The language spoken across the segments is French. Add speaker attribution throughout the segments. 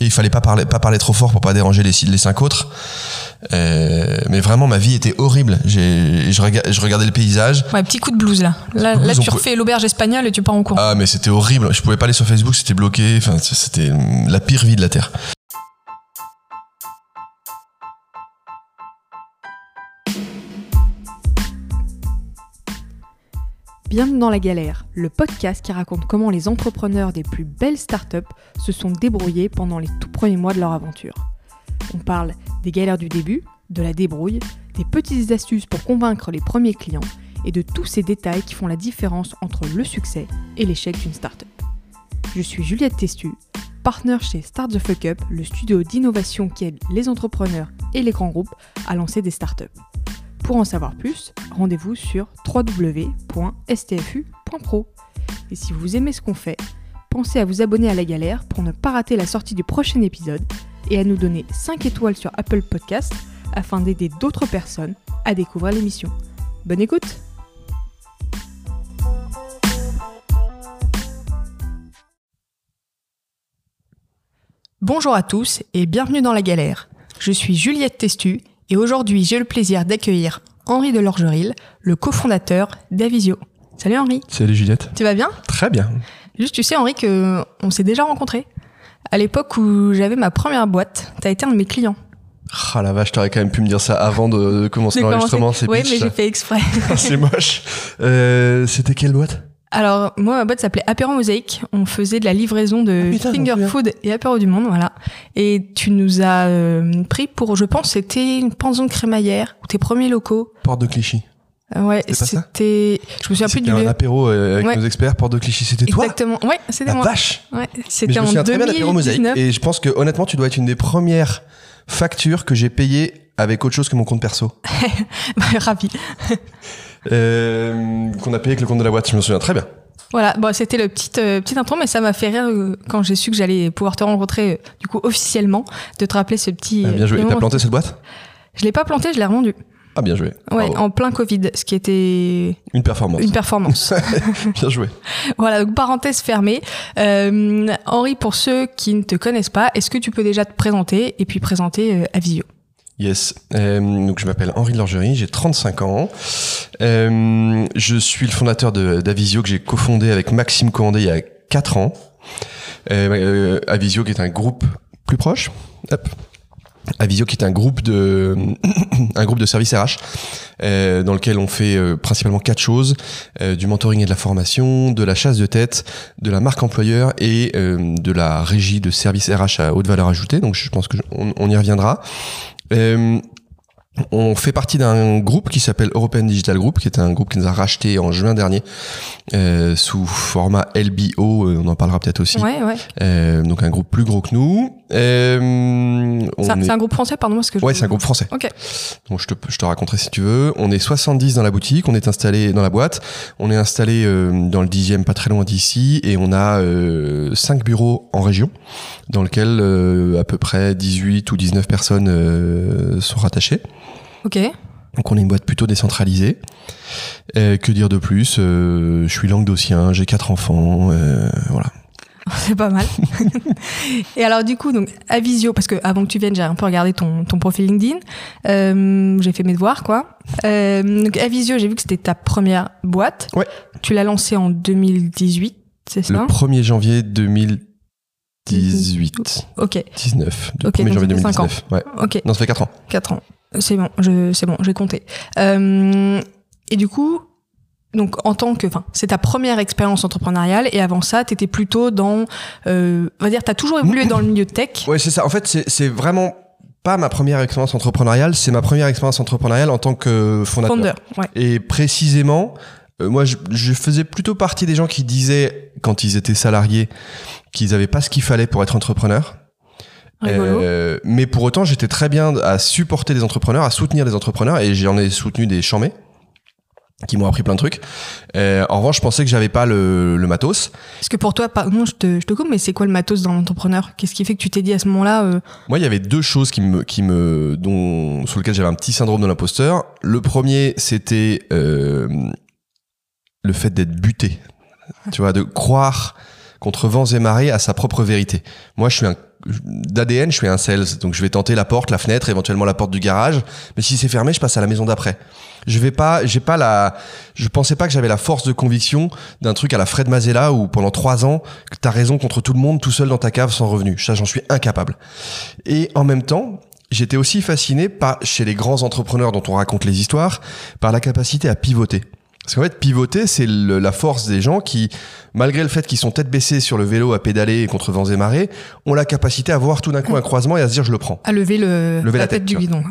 Speaker 1: Et il fallait pas parler, pas parler trop fort pour pas déranger les, les cinq autres. Euh, mais vraiment, ma vie était horrible. J'ai, je, rega- je regardais le paysage.
Speaker 2: Ouais, petit coup de blues là. Là, là tu refais l'auberge espagnole et tu pars en cours.
Speaker 1: Ah, mais c'était horrible. Je pouvais pas aller sur Facebook, c'était bloqué. Enfin, c'était la pire vie de la Terre.
Speaker 3: Bienvenue dans la galère, le podcast qui raconte comment les entrepreneurs des plus belles startups se sont débrouillés pendant les tout premiers mois de leur aventure. On parle des galères du début, de la débrouille, des petites astuces pour convaincre les premiers clients et de tous ces détails qui font la différence entre le succès et l'échec d'une startup. Je suis Juliette Testu, partenaire chez Start the Fuck Up, le studio d'innovation qui aide les entrepreneurs et les grands groupes à lancer des startups. Pour en savoir plus, rendez-vous sur www.stfu.pro. Et si vous aimez ce qu'on fait, pensez à vous abonner à la galère pour ne pas rater la sortie du prochain épisode et à nous donner 5 étoiles sur Apple Podcast afin d'aider d'autres personnes à découvrir l'émission. Bonne écoute
Speaker 2: Bonjour à tous et bienvenue dans la galère. Je suis Juliette Testu et aujourd'hui j'ai le plaisir d'accueillir Henri de Lorgeril, le cofondateur d'Avisio. Salut Henri,
Speaker 1: Salut Juliette.
Speaker 2: tu vas bien?
Speaker 1: Très bien.
Speaker 2: Juste tu sais Henri que on s'est déjà rencontrés. À l'époque où j'avais ma première boîte, t'as été un de mes clients.
Speaker 1: Ah la vache, t'aurais quand même pu me dire ça avant de, de commencer l'enregistrement. C'est bitch,
Speaker 2: mais j'ai fait exprès.
Speaker 1: c'est moche. Euh, C'était quelle boîte?
Speaker 2: Alors, moi, ma boîte s'appelait Apéro Mosaïque. On faisait de la livraison de
Speaker 1: Ah, putain,
Speaker 2: finger food et apéro du monde, voilà. Et tu nous as euh, pris pour, je pense, c'était une pension de crémaillère ou tes premiers locaux.
Speaker 1: Porte de Clichy.
Speaker 2: Euh, ouais,
Speaker 1: C'était
Speaker 2: c'était. Je me souviens plus
Speaker 1: C'était
Speaker 2: du
Speaker 1: un
Speaker 2: lieu.
Speaker 1: apéro euh, avec
Speaker 2: Ouais.
Speaker 1: nos experts, Porte de Clichy. C'était toi
Speaker 2: Exactement. Ouais, c'était moi.
Speaker 1: vache
Speaker 2: Ouais, c'était
Speaker 1: me
Speaker 2: en
Speaker 1: mosaïque
Speaker 2: 2019.
Speaker 1: et je pense que honnêtement tu dois être une des premières factures que j'ai payées avec autre chose que mon compte perso.
Speaker 2: Ravi.
Speaker 1: Euh, qu'on a payé avec le compte de la boîte, je me souviens très bien.
Speaker 2: Voilà, bon, c'était le petit, euh, petit intro, mais ça m'a fait rire euh, quand j'ai su que j'allais pouvoir te rencontrer, euh, du coup, officiellement, de te rappeler ce petit.
Speaker 1: Ah, bien joué.
Speaker 2: euh,
Speaker 1: Et T'as planté cette boîte?
Speaker 2: Je l'ai pas planté, je l'ai revendu.
Speaker 1: Ah bien joué.
Speaker 2: Ouais,
Speaker 1: Bravo.
Speaker 2: en plein Covid, ce qui était
Speaker 1: Une performance.
Speaker 2: une performance.
Speaker 1: bien joué.
Speaker 2: Voilà, donc parenthèse fermée. Euh, Henri, pour ceux qui ne te connaissent pas, est-ce que tu peux déjà te présenter et puis présenter euh, Avisio
Speaker 1: Yes. Euh, donc je m'appelle Henri de Lorgerie, j'ai 35 ans. Euh, je suis le fondateur d'Avisio que j'ai cofondé avec Maxime Coandé il y a 4 ans. Euh, euh, Avisio qui est un groupe plus proche. Hop. Avisio qui est un groupe de un groupe de services RH dans lequel on fait principalement quatre choses du mentoring et de la formation, de la chasse de tête, de la marque employeur et de la régie de services RH à haute valeur ajoutée. Donc je pense que je- on, on y reviendra. Euh, on fait partie d'un groupe qui s'appelle European Digital Group, qui est un groupe qui nous a racheté en juin dernier euh, sous format LBO. euh, On en parlera peut-être aussi.
Speaker 2: Ouais, ouais.
Speaker 1: Euh, donc un groupe plus gros que nous. Euh,
Speaker 2: C'est un,
Speaker 1: est-
Speaker 2: c'est un groupe français, pardon, parce que je-
Speaker 1: Ouais, c'est un groupe français.
Speaker 2: Ok.
Speaker 1: Donc je te, je te raconterai si tu veux. On est 70 dans la boutique, on est installé dans la boîte, on est installé euh, dans le dixième, pas très loin d'ici, et on a euh, 5 bureaux en région, dans lesquels euh, à peu près 18 ou 19 personnes euh, sont rattachées.
Speaker 2: Ok.
Speaker 1: Donc on est une boîte plutôt décentralisée. Euh, que dire de plus? Euh, Je suis languedocien, j'ai quatre enfants, euh, voilà.
Speaker 2: C'est pas mal. et alors du coup, donc Avisio, parce que avant que tu viennes, j'ai un peu regardé ton, ton profil LinkedIn. Euh, j'ai fait mes devoirs, quoi. Euh, donc Avisio, j'ai vu que c'était ta première boîte.
Speaker 1: Ouais.
Speaker 2: Tu l'as lancée en 2018, c'est ça?
Speaker 1: Le 1er janvier 2018.
Speaker 2: Ok,
Speaker 1: 19. Le
Speaker 2: Ok,
Speaker 1: 1er
Speaker 2: donc
Speaker 1: janvier
Speaker 2: ça fait cinq
Speaker 1: 2019. Ouais.
Speaker 2: ok.
Speaker 1: Non, ça fait 4 ans.
Speaker 2: 4 ans. C'est bon, je, c'est bon, j'ai compté. Euh, et du coup, donc en tant que, enfin, c'est ta première expérience entrepreneuriale et avant ça, t'étais plutôt dans, euh, on va dire, t'as toujours évolué dans le milieu tech.
Speaker 1: Ouais, c'est ça. En fait, c'est vraiment pas ma première expérience entrepreneuriale, c'est ma première expérience entrepreneuriale en tant que fondateur.
Speaker 2: Founder, ouais.
Speaker 1: Et précisément, euh, moi, je, je faisais plutôt partie des gens qui disaient, quand ils étaient salariés, qu'ils avaient pas ce qu'il fallait pour être entrepreneur. Euh, mais pour autant, j'étais très bien à supporter des entrepreneurs, à soutenir des entrepreneurs, et j'en ai soutenu des chamés qui m'ont appris plein de trucs. Euh, en revanche, je pensais que j'avais pas le, le matos.
Speaker 2: Parce que pour toi, pardon, je te, je te coupe, mais c'est quoi le matos dans l'entrepreneur? Qu'est-ce qui fait que tu t'es dit à ce moment-là euh,
Speaker 1: Moi, il y avait deux choses qui me, qui me, dont, sur lesquelles j'avais un petit syndrome de l'imposteur. Le premier, c'était euh, le fait d'être buté. Tu vois, de croire contre vents et marées à sa propre vérité. Moi, je suis un d'ADN, je suis un sales, donc je vais tenter la porte, la fenêtre, éventuellement la porte du garage. Mais si c'est fermé, je passe à la maison d'après. Je vais pas, j'ai pas la, je pensais pas que j'avais la force de conviction d'un truc à la Fred Mazella où pendant trois ans, t'as raison contre tout le monde, tout seul dans ta cave sans revenu. Ça, j'en suis incapable. Et en même temps, j'étais aussi fasciné par, chez les grands entrepreneurs dont on raconte les histoires, par la capacité à pivoter. Parce qu'en fait, pivoter, c'est la force des gens qui, malgré le fait qu'ils sont tête baissée sur le vélo à pédaler contre vents et marées, ont la capacité à voir tout d'un coup un croisement et à se dire je le prends.
Speaker 2: À lever, le, la, tête, du guidon.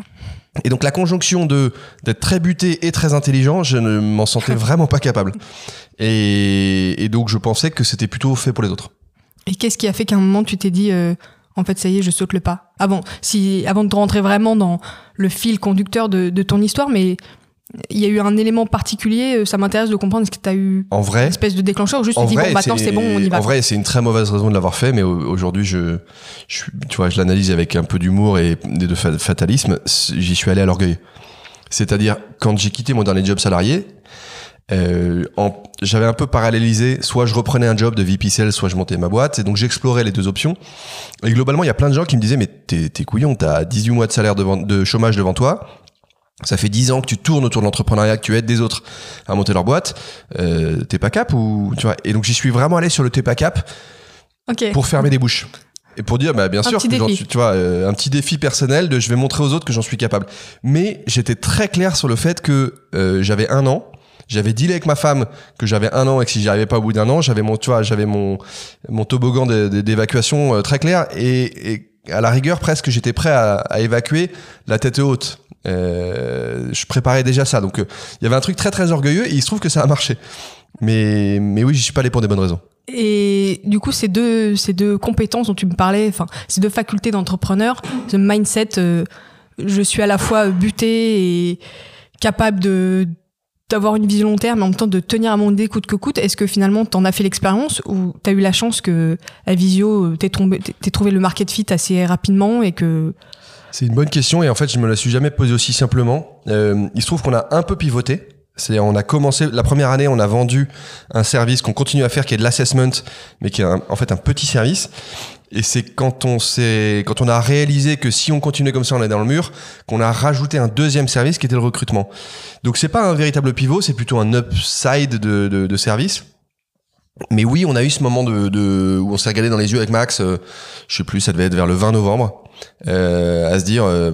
Speaker 1: Et donc la conjonction de d'être très buté et très intelligent, je ne m'en sentais vraiment pas capable. Et, et, donc je pensais que c'était plutôt fait pour les autres.
Speaker 2: Et qu'est-ce qui a fait qu'à un moment tu t'es dit euh, en fait ça y est je saute le pas? Avant si avant de rentrer vraiment dans le fil conducteur de, de ton histoire, mais il y a eu un élément particulier, euh, ça m'intéresse de comprendre est-ce que tu as eu
Speaker 1: en vrai,
Speaker 2: une espèce de déclencheur ou juste tu dis bon maintenant c'est bon, on y va.
Speaker 1: En vrai, c'est une très mauvaise raison de l'avoir fait mais aujourd'hui je, je tu vois, je l'analyse avec un peu d'humour et de fatalisme, j'y suis allé à l'orgueil. C'est-à-dire quand j'ai quitté mon dernier job salarié, euh, j'avais un peu parallélisé, soit je reprenais un job de VP Sales, soit je montais ma boîte, et donc j'explorais les deux options. Et globalement, il y a plein de gens qui me disaient, mais t'es, couillon, t'as 18 mois de salaire de chômage devant toi, ça fait 10 ans que tu tournes autour de l'entrepreneuriat, que tu aides des autres à monter leur boîte. Euh, t'es pas cap ou tu vois? Et donc j'y suis vraiment allé sur le t'es pas cap pour fermer des bouches et pour dire bah bien sûr que tu vois euh, un petit défi personnel de je vais montrer aux autres que j'en suis capable. Mais j'étais très clair sur le fait que euh, j'avais un an. J'avais dealé avec ma femme que j'avais un an et que si j'y arrivais pas au bout d'un an, j'avais mon, tu vois, j'avais mon, mon toboggan d'évacuation euh, très clair et, et, à la rigueur presque j'étais prêt à, évacuer la tête haute. Euh, je préparais déjà ça. Donc, euh, il y avait un truc très très orgueilleux et il se trouve que ça a marché. Mais, mais oui, j'y suis pas allé pour des bonnes raisons.
Speaker 2: Et du coup, ces deux, ces deux compétences dont tu me parlais, enfin, ces deux facultés d'entrepreneur, ce mindset, euh, je suis à la fois buté et capable de d'avoir une vision long terme, mais en même temps de tenir à mon idée coûte que coûte. Est-ce que finalement, tu en as fait l'expérience ou tu as eu la chance que à Visio, t'aies trouvé le market fit assez rapidement et que
Speaker 1: c'est une bonne question et en fait je me la suis jamais posée aussi simplement. Euh, il se trouve qu'on a un peu pivoté. C'est on a commencé la première année, on a vendu un service qu'on continue à faire qui est de l'assessment, mais qui est en fait un petit service. Et c'est quand on s'est, quand on a réalisé que si on continuait comme ça, on est dans le mur, qu'on a rajouté un deuxième service qui était le recrutement. Donc c'est pas un véritable pivot, c'est plutôt un upside de, de, de service. Mais oui, on a eu ce moment de, de où on s'est regardé dans les yeux avec Max. Euh, je sais plus, ça devait être vers le 20 novembre euh, à se dire euh,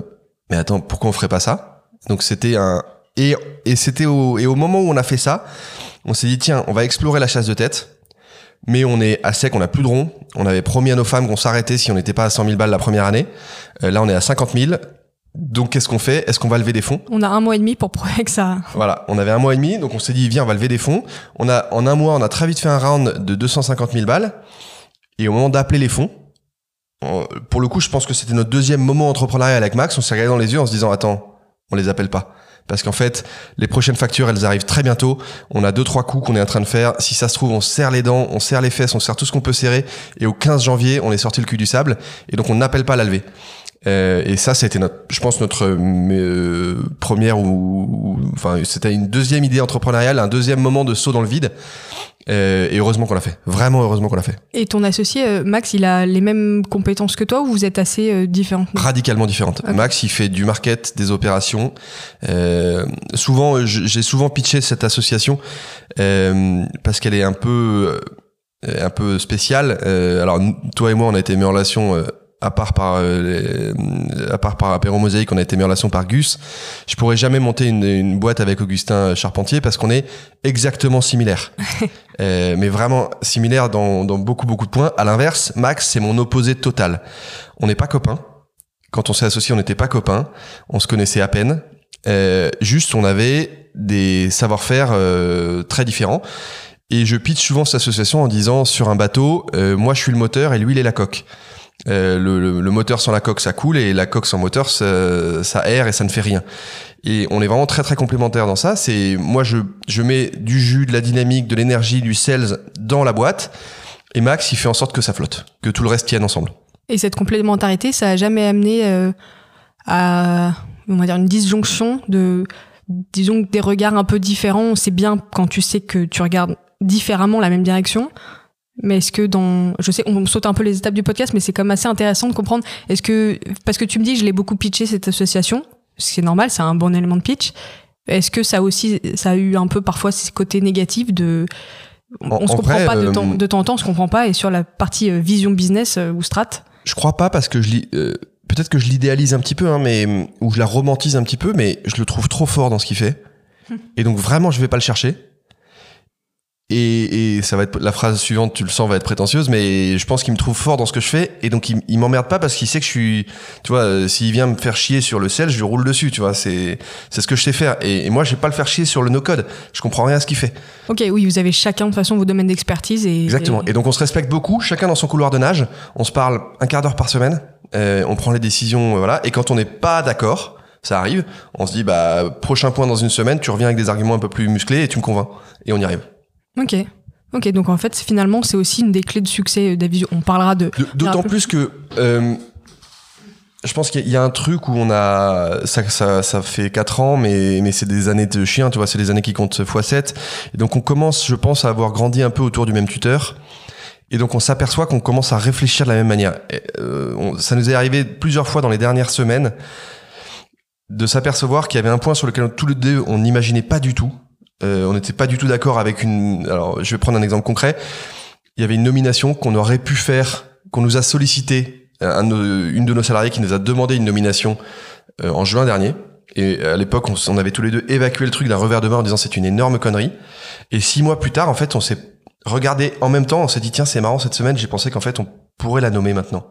Speaker 1: mais attends pourquoi on ferait pas ça? Donc c'était un et, et c'était au et au moment où on a fait ça on s'est dit tiens on va explorer la chasse de tête mais on est à sec on a plus de rond on avait promis à nos femmes qu'on s'arrêtait si on n'était pas à 100 000 balles la première année euh, là on est à 50 000 donc qu'est-ce qu'on fait? Est-ce qu'on va lever des fonds?
Speaker 2: On a un mois et demi pour prouver que ça.
Speaker 1: Voilà, on avait un mois et demi, donc on s'est dit viens on va lever des fonds. On a en un mois on a très vite fait un round de 250 000 balles et au moment d'appeler les fonds, pour le coup, je pense que c'était notre deuxième moment entrepreneurial avec Max. On s'est regardé dans les yeux en se disant, attends, on les appelle pas. Parce qu'en fait, les prochaines factures, elles arrivent très bientôt. On a deux, trois coups qu'on est en train de faire. Si ça se trouve, on serre les dents, on serre les fesses, on serre tout ce qu'on peut serrer. Et au 15 janvier, on est sorti le cul du sable. Et donc, on n'appelle pas la levée. Euh, et ça, c'était notre, je pense, notre euh, première ou, enfin, c'était une deuxième idée entrepreneuriale, un deuxième moment de saut dans le vide. Euh, et heureusement qu'on l'a fait. Vraiment heureusement qu'on l'a fait.
Speaker 2: Et ton associé, Max, il a les mêmes compétences que toi ou vous êtes assez différentes?
Speaker 1: Radicalement différentes. Max, il fait du market, des opérations. souvent, j'ai souvent pitché cette association parce qu'elle est un peu un peu spéciale. alors, toi et moi, on a été mis en relation à part par euh, à part par Apéro Mosaïque, on a été mis en relation par Gus. Je pourrais jamais monter une, une boîte avec Augustin Charpentier parce qu'on est exactement similaires. euh, mais vraiment similaires dans, dans beaucoup beaucoup de points. À l'inverse, Max, c'est mon opposé total. On n'est pas copains. Quand on s'est associé, on n'était pas copains. On se connaissait à peine. Euh, juste, on avait des savoir-faire euh, très différents. Et je pitch souvent cette association en disant sur un bateau, euh, moi je suis le moteur et lui il est la coque. Euh, le, le, moteur sans la coque ça coule et la coque sans moteur ça, ça aère et ça ne fait rien. Et on est vraiment très très complémentaires dans ça. C'est moi je je mets du jus, de la dynamique, de l'énergie, du sales dans la boîte et Max il fait en sorte que ça flotte, que tout le reste tienne ensemble.
Speaker 2: Et cette complémentarité, ça a jamais amené euh, à on va dire une disjonction de disons des regards un peu différents. C'est bien quand tu sais que tu regardes différemment la même direction Mais est-ce que dans, je sais, on saute un peu les étapes du podcast, mais c'est quand même assez intéressant de comprendre. Est-ce que, parce que tu me dis, je l'ai beaucoup pitché cette association, ce qui est normal, c'est un bon élément de pitch. Est-ce que ça aussi, ça a eu un peu parfois ces côtés négatifs de, on,
Speaker 1: En-
Speaker 2: se
Speaker 1: en
Speaker 2: comprend
Speaker 1: vrai,
Speaker 2: pas de
Speaker 1: euh,
Speaker 2: temps, de temps en temps, on se comprend pas, et sur la partie euh, vision business euh, ou strat.
Speaker 1: Je crois pas parce que je lis. euh, Peut-être que je l'idéalise un petit peu, hein, mais ou je la romantise un petit peu, mais je le trouve trop fort dans ce qu'il fait. Et donc vraiment, je vais pas le chercher. Et, et ça va être la phrase suivante, tu le sens, va être prétentieuse, mais je pense qu'il me trouve fort dans ce que je fais, et donc il, il m'emmerde pas parce qu'il sait que je suis, tu vois, euh, s'il vient me faire chier sur le sel, je lui roule dessus, tu vois, c'est c'est ce que je sais faire. Et, et moi, je vais pas le faire chier sur le no code. Je comprends rien à ce qu'il fait.
Speaker 2: Ok, oui, vous avez chacun de toute façon vos domaines d'expertise et.
Speaker 1: Exactement. Et donc on se respecte beaucoup, chacun dans son couloir de nage. On se parle un quart d'heure par semaine. Euh, on prend les décisions, euh, voilà. Et quand on n'est pas d'accord, ça arrive. On se dit bah prochain point dans une semaine, tu reviens avec des arguments un peu plus musclés et tu me convaincs. Et on y arrive.
Speaker 2: Ok. Ok, donc en fait, finalement, c'est aussi une des clés de succès euh, d'Avisio. On parlera de.
Speaker 1: D'autant plus que euh, je pense qu'il y a- un truc où on a ça ça, ça fait 4 ans mais mais c'est des années de chien tu vois c'est des années qui comptent x7 et donc on commence je pense à avoir grandi un peu autour du même tuteur et donc on s'aperçoit qu'on commence à réfléchir de la même manière Et, euh, on- ça nous est arrivé plusieurs fois dans les dernières semaines de s'apercevoir qu'il y avait un point sur lequel tous les deux on n'imaginait pas du tout on n'était pas du tout d'accord avec une alors je vais prendre un exemple concret il y avait une nomination qu'on aurait pu faire, qu'on nous a sollicité, nos- une de nos salariés qui nous a demandé une nomination euh, en juin dernier. Et à l'époque, on, on avait tous les deux évacué le truc d'un revers de main en disant c'est une énorme connerie. Et six mois plus tard, en fait, on s'est regardé en même temps, on s'est dit tiens c'est marrant cette semaine, j'ai pensé qu'en fait on pourrait la nommer maintenant.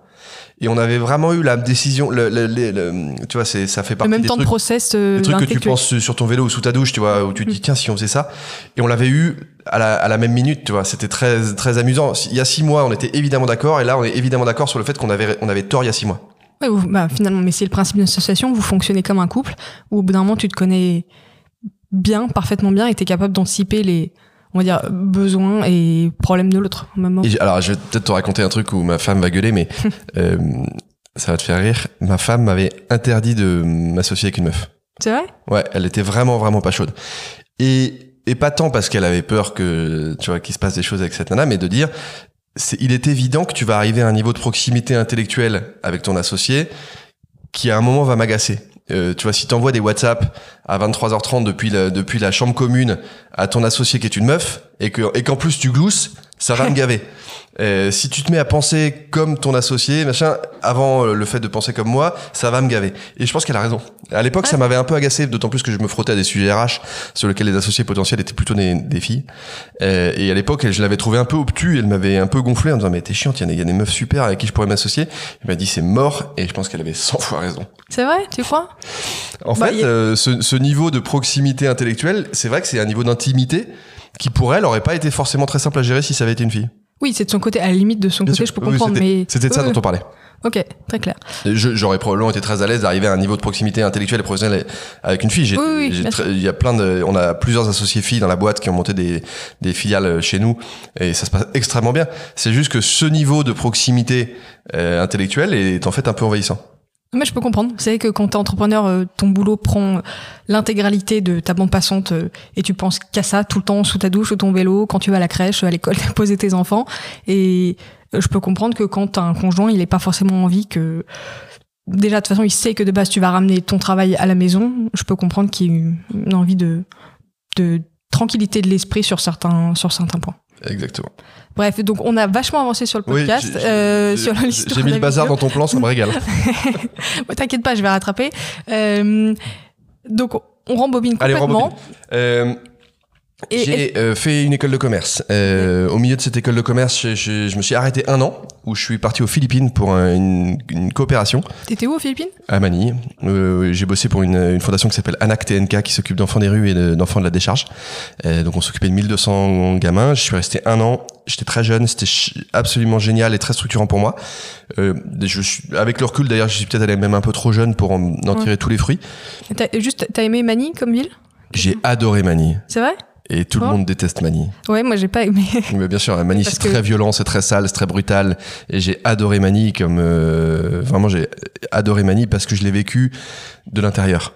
Speaker 1: Et on avait vraiment eu la décision, le, le- le- le- tu vois, c'est ça fait
Speaker 2: Le
Speaker 1: partie
Speaker 2: même
Speaker 1: des
Speaker 2: temps de
Speaker 1: trucs
Speaker 2: process. euh,
Speaker 1: des trucs que tu penses sur ton vélo ou sous ta douche, tu vois, où tu te dis tiens si on faisait ça. Et on l'avait eu à la, à la même minute, tu vois. C'était très très amusant. Il y a six mois, on était évidemment d'accord, et là on est évidemment d'accord sur le fait qu'on avait on avait tort il y a six mois.
Speaker 2: Ouais, vous- bah, finalement, mais c'est le principe d'une association. Vous fonctionnez comme un couple où au bout d'un moment, tu te connais bien, parfaitement bien, et t'es capable d'anticiper les, on va dire, besoins et problèmes de l'autre
Speaker 1: alors je vais peut-être te raconter un truc où ma femme va gueuler, mais euh, ça va te faire rire. Ma femme m'avait interdit de m'associer avec une meuf.
Speaker 2: C'est vrai?
Speaker 1: Ouais, elle était vraiment vraiment pas chaude. Et et pas tant parce qu'elle avait peur que tu vois qu'il se passe des choses avec cette nana, mais de dire c'est il est évident que tu vas arriver à un niveau de proximité intellectuelle avec ton associé qui à un moment va m'agacer. Euh, tu vois, si t'envoies des WhatsApp à 23h30 depuis la, depuis la chambre commune à ton associé qui est une meuf et que et qu'en plus tu glousses, ça va me gaver. Euh, si tu te mets à penser comme ton associé, machin, avant euh, le fait de penser comme moi, ça va me gaver. Et je pense qu'elle a raison. À l'époque, ça m'avait un peu agacé, d'autant plus que je me frottais à des sujets RH sur lesquels les associés potentiels étaient plutôt des, des filles. Euh, et à l'époque, je l'avais trouvé un peu obtus, elle m'avait un peu gonflé en disant mais t'es chiante, il y, a des- il y a des meufs super avec qui je pourrais m'associer. Elle m'a dit c'est mort, et je pense qu'elle avait 100 fois raison.
Speaker 2: C'est vrai Tu crois?
Speaker 1: En
Speaker 2: Bah,
Speaker 1: fait,
Speaker 2: a-
Speaker 1: euh, ce, ce niveau de proximité intellectuelle, c'est vrai que c'est un niveau d'intimité qui pour elle aurait pas été forcément très simple à gérer si ça avait été une fille.
Speaker 2: Oui, c'est de son côté, à la limite de son
Speaker 1: Bien
Speaker 2: côté,
Speaker 1: sûr.
Speaker 2: je peux
Speaker 1: Oui,
Speaker 2: comprendre,
Speaker 1: c'était-
Speaker 2: mais.
Speaker 1: C'était de ça dont on parlait.
Speaker 2: Ok, très clair.
Speaker 1: J'aurais probablement été très à l'aise d'arriver à un niveau de proximité intellectuelle et professionnelle avec une fille. J'ai-
Speaker 2: Oui, oui,
Speaker 1: Il y a plein de, on a plusieurs associés filles dans la boîte qui ont monté des, des filiales chez nous et ça se passe extrêmement bien. C'est juste que ce niveau de proximité euh, intellectuelle est en fait un peu envahissant.
Speaker 2: Mais je peux comprendre. C'est que quand t'es entrepreneur, euh, ton boulot prend l'intégralité de ta bande passante euh, et tu penses qu'à ça tout le temps, sous ta douche, ou ton vélo, quand tu vas à la crèche, à l'école, poser tes enfants. Et euh, je peux comprendre que quand t'as un conjoint, il n'est pas forcément envie que... Déjà, de toute façon, il sait que de base, tu vas ramener ton travail à la maison. Je peux comprendre qu'il y ait une envie de, de tranquillité de l'esprit sur certains, sur certains points.
Speaker 1: Exactement.
Speaker 2: Bref, donc on a vachement avancé sur le podcast.
Speaker 1: j'ai-
Speaker 2: euh,
Speaker 1: j'ai- mis le bazar
Speaker 2: vidéo.
Speaker 1: dans ton plan, ça me régale.
Speaker 2: T'inquiète pas, je vais rattraper. Euh, donc, on rembobine
Speaker 1: Allez,
Speaker 2: complètement.
Speaker 1: rembobine. J'ai euh, fait une école de commerce. Euh, Au milieu de cette école de commerce, je, je- je me suis arrêté un an où je suis parti aux Philippines pour un- une, une coopération
Speaker 2: T'étais où aux Philippines?
Speaker 1: À Manille. Euh, J'ai bossé pour une, une fondation qui s'appelle ANAC TNK qui s'occupe d'enfants des rues et de- d'enfants de la décharge. Euh, donc on s'occupait de 1200 gamins. Je suis resté un an. J'étais très jeune. C'était absolument génial et très structurant pour moi. Euh, je suis, avec le recul d'ailleurs, je suis peut-être allé même un peu trop jeune pour en, en tirer tous les fruits.
Speaker 2: T'as- Juste, t'as aimé Manille comme ville?
Speaker 1: J'ai adoré Manille.
Speaker 2: C'est vrai?
Speaker 1: Et tout le
Speaker 2: Oh.
Speaker 1: monde déteste Manille.
Speaker 2: Ouais, moi j'ai pas aimé.
Speaker 1: Mais bien sûr,
Speaker 2: Parce
Speaker 1: c'est
Speaker 2: que-
Speaker 1: très violent, c'est très sale, c'est très brutal. Et j'ai adoré Manille comme euh, vraiment j'ai adoré Manille parce que je l'ai vécu de l'intérieur.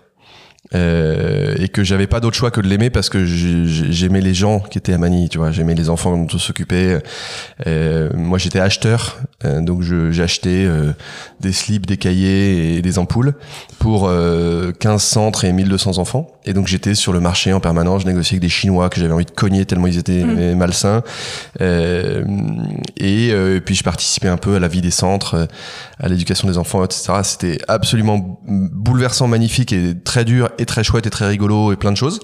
Speaker 1: Euh, et que j'avais pas d'autre choix que de l'aimer parce que j'ai- j'aimais les gens qui étaient à Manille, tu vois, j'aimais les enfants dont on s'occupait. Euh, moi, j'étais acheteur, euh, donc acheté euh, des slips, des cahiers et des ampoules pour euh, 15 centres et 1200 enfants. Et donc j'étais sur le marché en permanence, je négociais avec des Chinois que j'avais envie de cogner tellement ils étaient euh, malsains. Et, puis je participais un peu à la vie des centres, à l'éducation des enfants, etc. C'était absolument bouleversant, magnifique et très dur et très chouette et très rigolo et plein de choses.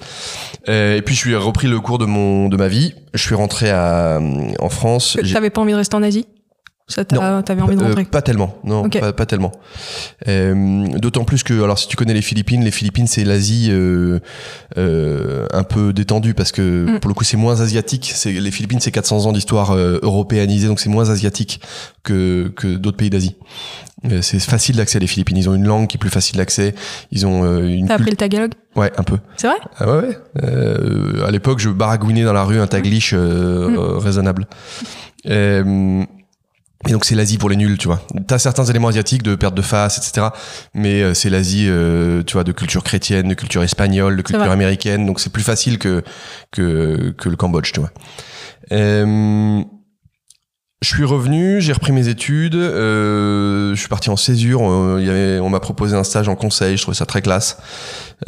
Speaker 1: Euh, et puis je suis repris le cours de mon de ma vie. Je suis rentré à, en France.
Speaker 2: T'avais pas envie de rester en Asie? Ça t'a- T'avais envie de
Speaker 1: euh,
Speaker 2: rentrer
Speaker 1: pas tellement, non, pas, pas tellement. Euh, D'autant plus que, alors si tu connais les Philippines, les Philippines c'est l'Asie euh, euh, un peu détendue parce que
Speaker 2: Mm.
Speaker 1: pour le coup c'est moins asiatique. C'est les Philippines c'est 400 ans d'histoire euh, européanisée donc c'est moins asiatique que que d'autres pays d'Asie. Euh, C'est facile d'accès les Philippines. Ils ont une langue qui est plus facile d'accès. Ils ont euh, une
Speaker 2: T'as appris le tagalog?
Speaker 1: Ouais un peu.
Speaker 2: C'est vrai?
Speaker 1: Ah ouais, ouais. Euh, à l'époque, je baragouinais dans la rue un taglish euh,
Speaker 2: Mm.
Speaker 1: euh, raisonnable. Et donc c'est l'Asie pour les nuls, tu vois. T'as certains éléments asiatiques de perte de face, etc. Mais euh, c'est l'Asie, euh, tu vois, de culture chrétienne, de culture espagnole, de culture américaine. Donc c'est plus facile que que que le Cambodge, tu vois. Euh, je suis revenu, j'ai repris mes études, euh, je suis parti en césure. avait, on m'a proposé un stage en conseil, je trouvais ça très classe.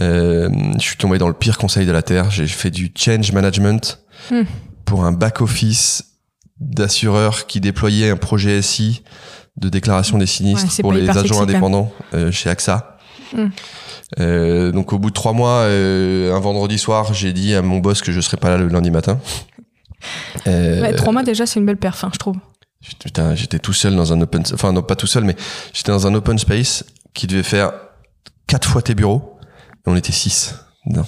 Speaker 1: Euh, je suis tombé dans le pire conseil de la terre. J'ai fait du change management
Speaker 2: Hmm.
Speaker 1: pour un back office d'assureur qui déployait un projet SI de déclaration des sinistres
Speaker 2: Ouais,
Speaker 1: pour les agents
Speaker 2: même.
Speaker 1: indépendants euh, chez AXA.
Speaker 2: Hmm.
Speaker 1: Euh, donc au bout de trois mois, euh, un vendredi soir, j'ai dit à mon boss que je serais pas là le lundi matin.
Speaker 2: Ouais, Trois mois déjà, c'est une belle perf, hein, je trouve.
Speaker 1: Putain, j'étais tout seul dans un open, enfin non pas tout seul, mais j'étais dans un open space qui devait faire quatre fois tes bureaux. Et on était six. Non.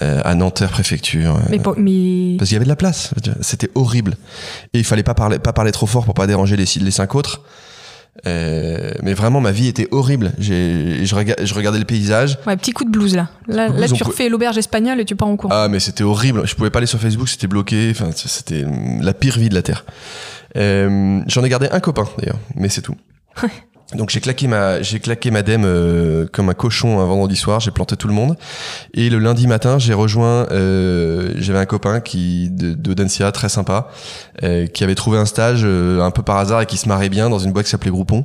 Speaker 1: Euh, à Nanterre préfecture. euh,
Speaker 2: Mais, pour- mais...
Speaker 1: parce qu'il y avait de la place. C'était horrible. Et il fallait pas parler, pas parler trop fort pour pas déranger les, les cinq autres. Euh, mais vraiment, ma vie était horrible. J'ai, je, rega- je regardais le paysage.
Speaker 2: Ouais, petit coup de blues là. Là,
Speaker 1: Blues,
Speaker 2: là tu refais l'auberge espagnole et tu pars en cours.
Speaker 1: Ah, mais c'était horrible. Je pouvais pas aller sur Facebook, c'était bloqué. Enfin, c'était la pire vie de la terre. Euh, J'en ai gardé un copain d'ailleurs, mais c'est tout. Donc j'ai claqué ma j'ai claqué ma dème euh, comme un cochon un vendredi soir, j'ai planté tout le monde. Et le lundi matin j'ai rejoint euh, j'avais un copain qui de, de Dancia très sympa euh, qui avait trouvé un stage euh, un peu par hasard et qui se marrait bien dans une boîte qui s'appelait Groupon.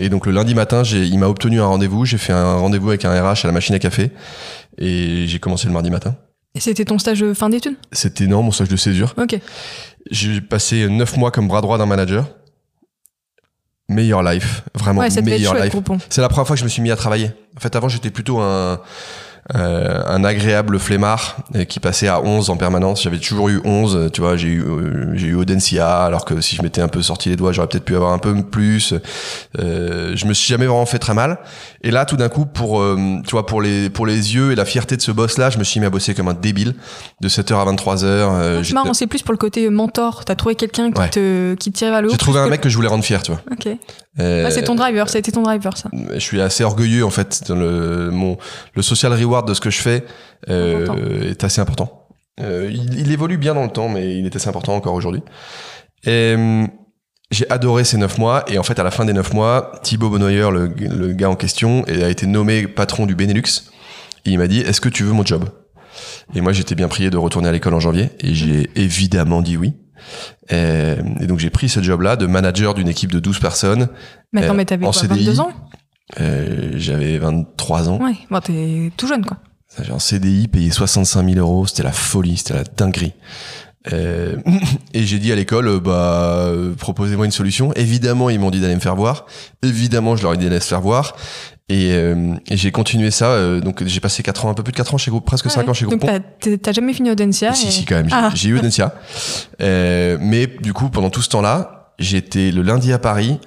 Speaker 1: Et donc le lundi matin j'ai il m'a obtenu un rendez-vous j'ai fait un rendez-vous avec un RH à la machine à café et j'ai commencé le mardi matin.
Speaker 2: Et C'était ton stage de fin d'études?
Speaker 1: C'était énorme mon stage de césure.
Speaker 2: Ok.
Speaker 1: j'ai passé neuf mois comme bras droit d'un manager meilleur life vraiment
Speaker 2: Ouais,
Speaker 1: meilleur life c'est la première fois que je me suis mis à travailler. En fait, avant, j'étais plutôt un, euh, un agréable flemmard euh, qui passait à 11 en permanence. J'avais toujours eu 11, euh, tu vois, j'ai eu, euh, j'ai eu Audencia, alors que si je m'étais un peu sorti les doigts, j'aurais peut-être pu avoir un peu plus. Euh, je me suis jamais vraiment fait très mal. Et là, tout d'un coup, pour, tu vois, pour les, pour les yeux et la fierté de ce boss-là, je me suis mis à bosser comme un débile de 7h à 23h. Euh,
Speaker 2: C'est
Speaker 1: j'ai-
Speaker 2: marrant, c'est plus pour le côté mentor. T'as trouvé quelqu'un qui
Speaker 1: Ouais.
Speaker 2: te, qui te tirait vers le haut.
Speaker 1: j'ai trouvé un
Speaker 2: que-
Speaker 1: mec que je voulais rendre fier, tu vois.
Speaker 2: Ok.
Speaker 1: Euh,
Speaker 2: Ah, c'est ton driver, ça a été ton driver, ça.
Speaker 1: je suis assez orgueilleux en fait dans le mon le social reward de ce que je fais euh, est assez important. Euh, il, il évolue bien dans le temps mais il est assez important encore aujourd'hui. Et hum, j'ai adoré ces neuf mois et en fait à la fin des neuf mois Thibaut Benoyer le, le gars en question a été nommé patron du Benelux. Et il m'a dit est-ce que tu veux mon job? Et moi j'étais bien prié de retourner à l'école en janvier et j'ai évidemment dit oui. Et donc j'ai pris ce job là de manager d'une équipe de 12 personnes.
Speaker 2: Mais attends, mais t'avais
Speaker 1: en
Speaker 2: quoi,
Speaker 1: CDI?
Speaker 2: 22 ans?
Speaker 1: Euh, j'avais 23 ans
Speaker 2: Ouais, bon, t'es tout jeune, quoi.
Speaker 1: J'ai un CDI payé 65 000 euros, c'était la folie, c'était la dinguerie. Euh, et j'ai dit à l'école, euh, bah, euh, proposez-moi une solution. Évidemment, ils m'ont dit d'aller me faire voir. Évidemment, je leur ai dit d'aller se faire voir. Et, euh, et j'ai continué ça. euh, donc, j'ai passé 4 ans, un peu plus de 4 ans chez Groupe, presque 5 ans chez
Speaker 2: Donc
Speaker 1: Groupon.
Speaker 2: t'as- jamais fini Audencia
Speaker 1: Si,
Speaker 2: et-
Speaker 1: si, quand même. J'ai
Speaker 2: Ah.
Speaker 1: j'ai eu Audencia. Euh, mais du coup, pendant tout ce temps-là, j'étais le lundi à Paris,